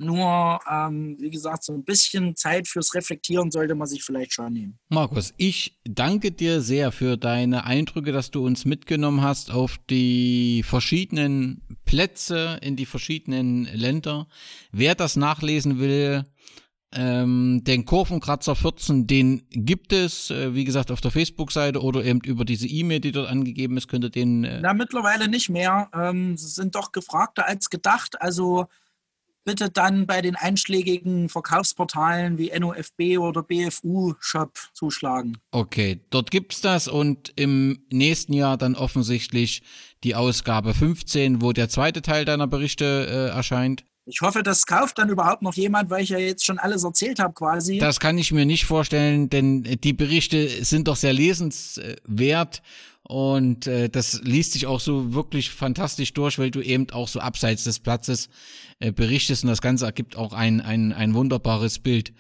Nur, ähm, wie gesagt, so ein bisschen Zeit fürs Reflektieren sollte man sich vielleicht schon nehmen. Markus, ich danke dir sehr für deine Eindrücke, dass du uns mitgenommen hast auf die verschiedenen Plätze in die verschiedenen Länder. Wer das nachlesen will, ähm, den Kurvenkratzer 14, den gibt es, äh, wie gesagt, auf der Facebook-Seite oder eben über diese E-Mail, die dort angegeben ist, könnt ihr den. Äh Na, mittlerweile nicht mehr. Ähm, sind doch gefragter als gedacht. Also bitte dann bei den einschlägigen Verkaufsportalen wie NOFB oder BFU Shop zuschlagen. Okay, dort gibt es das und im nächsten Jahr dann offensichtlich die Ausgabe 15, wo der zweite Teil deiner Berichte äh, erscheint. Ich hoffe, das kauft dann überhaupt noch jemand, weil ich ja jetzt schon alles erzählt habe quasi. Das kann ich mir nicht vorstellen, denn die Berichte sind doch sehr lesenswert und äh, das liest sich auch so wirklich fantastisch durch, weil du eben auch so abseits des Platzes äh, berichtest und das Ganze ergibt auch ein, ein, ein wunderbares Bild.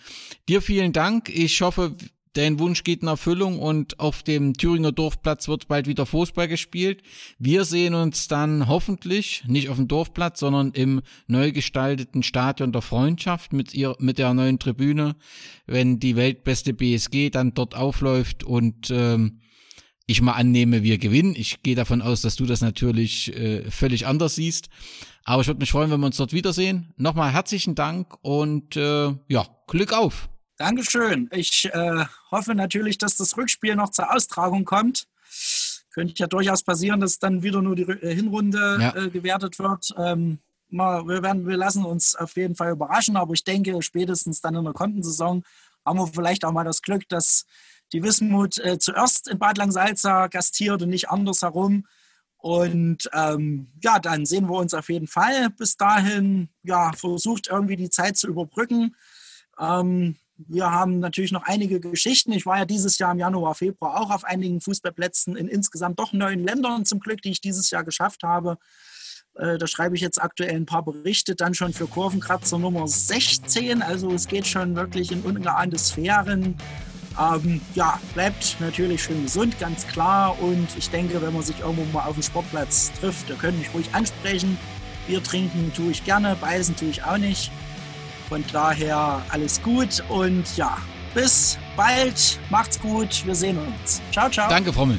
Dir vielen Dank. Ich hoffe, Dein Wunsch geht in Erfüllung und auf dem Thüringer Dorfplatz wird bald wieder Fußball gespielt. Wir sehen uns dann hoffentlich nicht auf dem Dorfplatz, sondern im neu gestalteten Stadion der Freundschaft mit ihr, mit der neuen Tribüne, wenn die weltbeste BSG dann dort aufläuft und ähm, ich mal annehme, wir gewinnen. Ich gehe davon aus, dass du das natürlich äh, völlig anders siehst. Aber ich würde mich freuen, wenn wir uns dort wiedersehen. Nochmal herzlichen Dank und äh, ja, Glück auf. Dankeschön. Ich äh, hoffe natürlich, dass das Rückspiel noch zur Austragung kommt. Könnte ja durchaus passieren, dass dann wieder nur die äh, Hinrunde ja. äh, gewertet wird. Ähm, mal, wir, werden, wir lassen uns auf jeden Fall überraschen, aber ich denke, spätestens dann in der Kontensaison haben wir vielleicht auch mal das Glück, dass die Wismut äh, zuerst in Bad Langsalza gastiert und nicht andersherum. Und ähm, ja, dann sehen wir uns auf jeden Fall. Bis dahin, ja, versucht irgendwie die Zeit zu überbrücken. Ähm, wir haben natürlich noch einige Geschichten. Ich war ja dieses Jahr im Januar, Februar auch auf einigen Fußballplätzen in insgesamt doch neun Ländern zum Glück, die ich dieses Jahr geschafft habe. Äh, da schreibe ich jetzt aktuell ein paar Berichte dann schon für Kurvenkratzer Nummer 16. Also es geht schon wirklich in ungeahnte Sphären. Ähm, ja, bleibt natürlich schön gesund, ganz klar. Und ich denke, wenn man sich irgendwo mal auf dem Sportplatz trifft, da können mich ruhig ansprechen. Bier trinken tue ich gerne, beißen tue ich auch nicht. Von daher alles gut und ja, bis bald. Macht's gut. Wir sehen uns. Ciao, ciao. Danke, Frommel.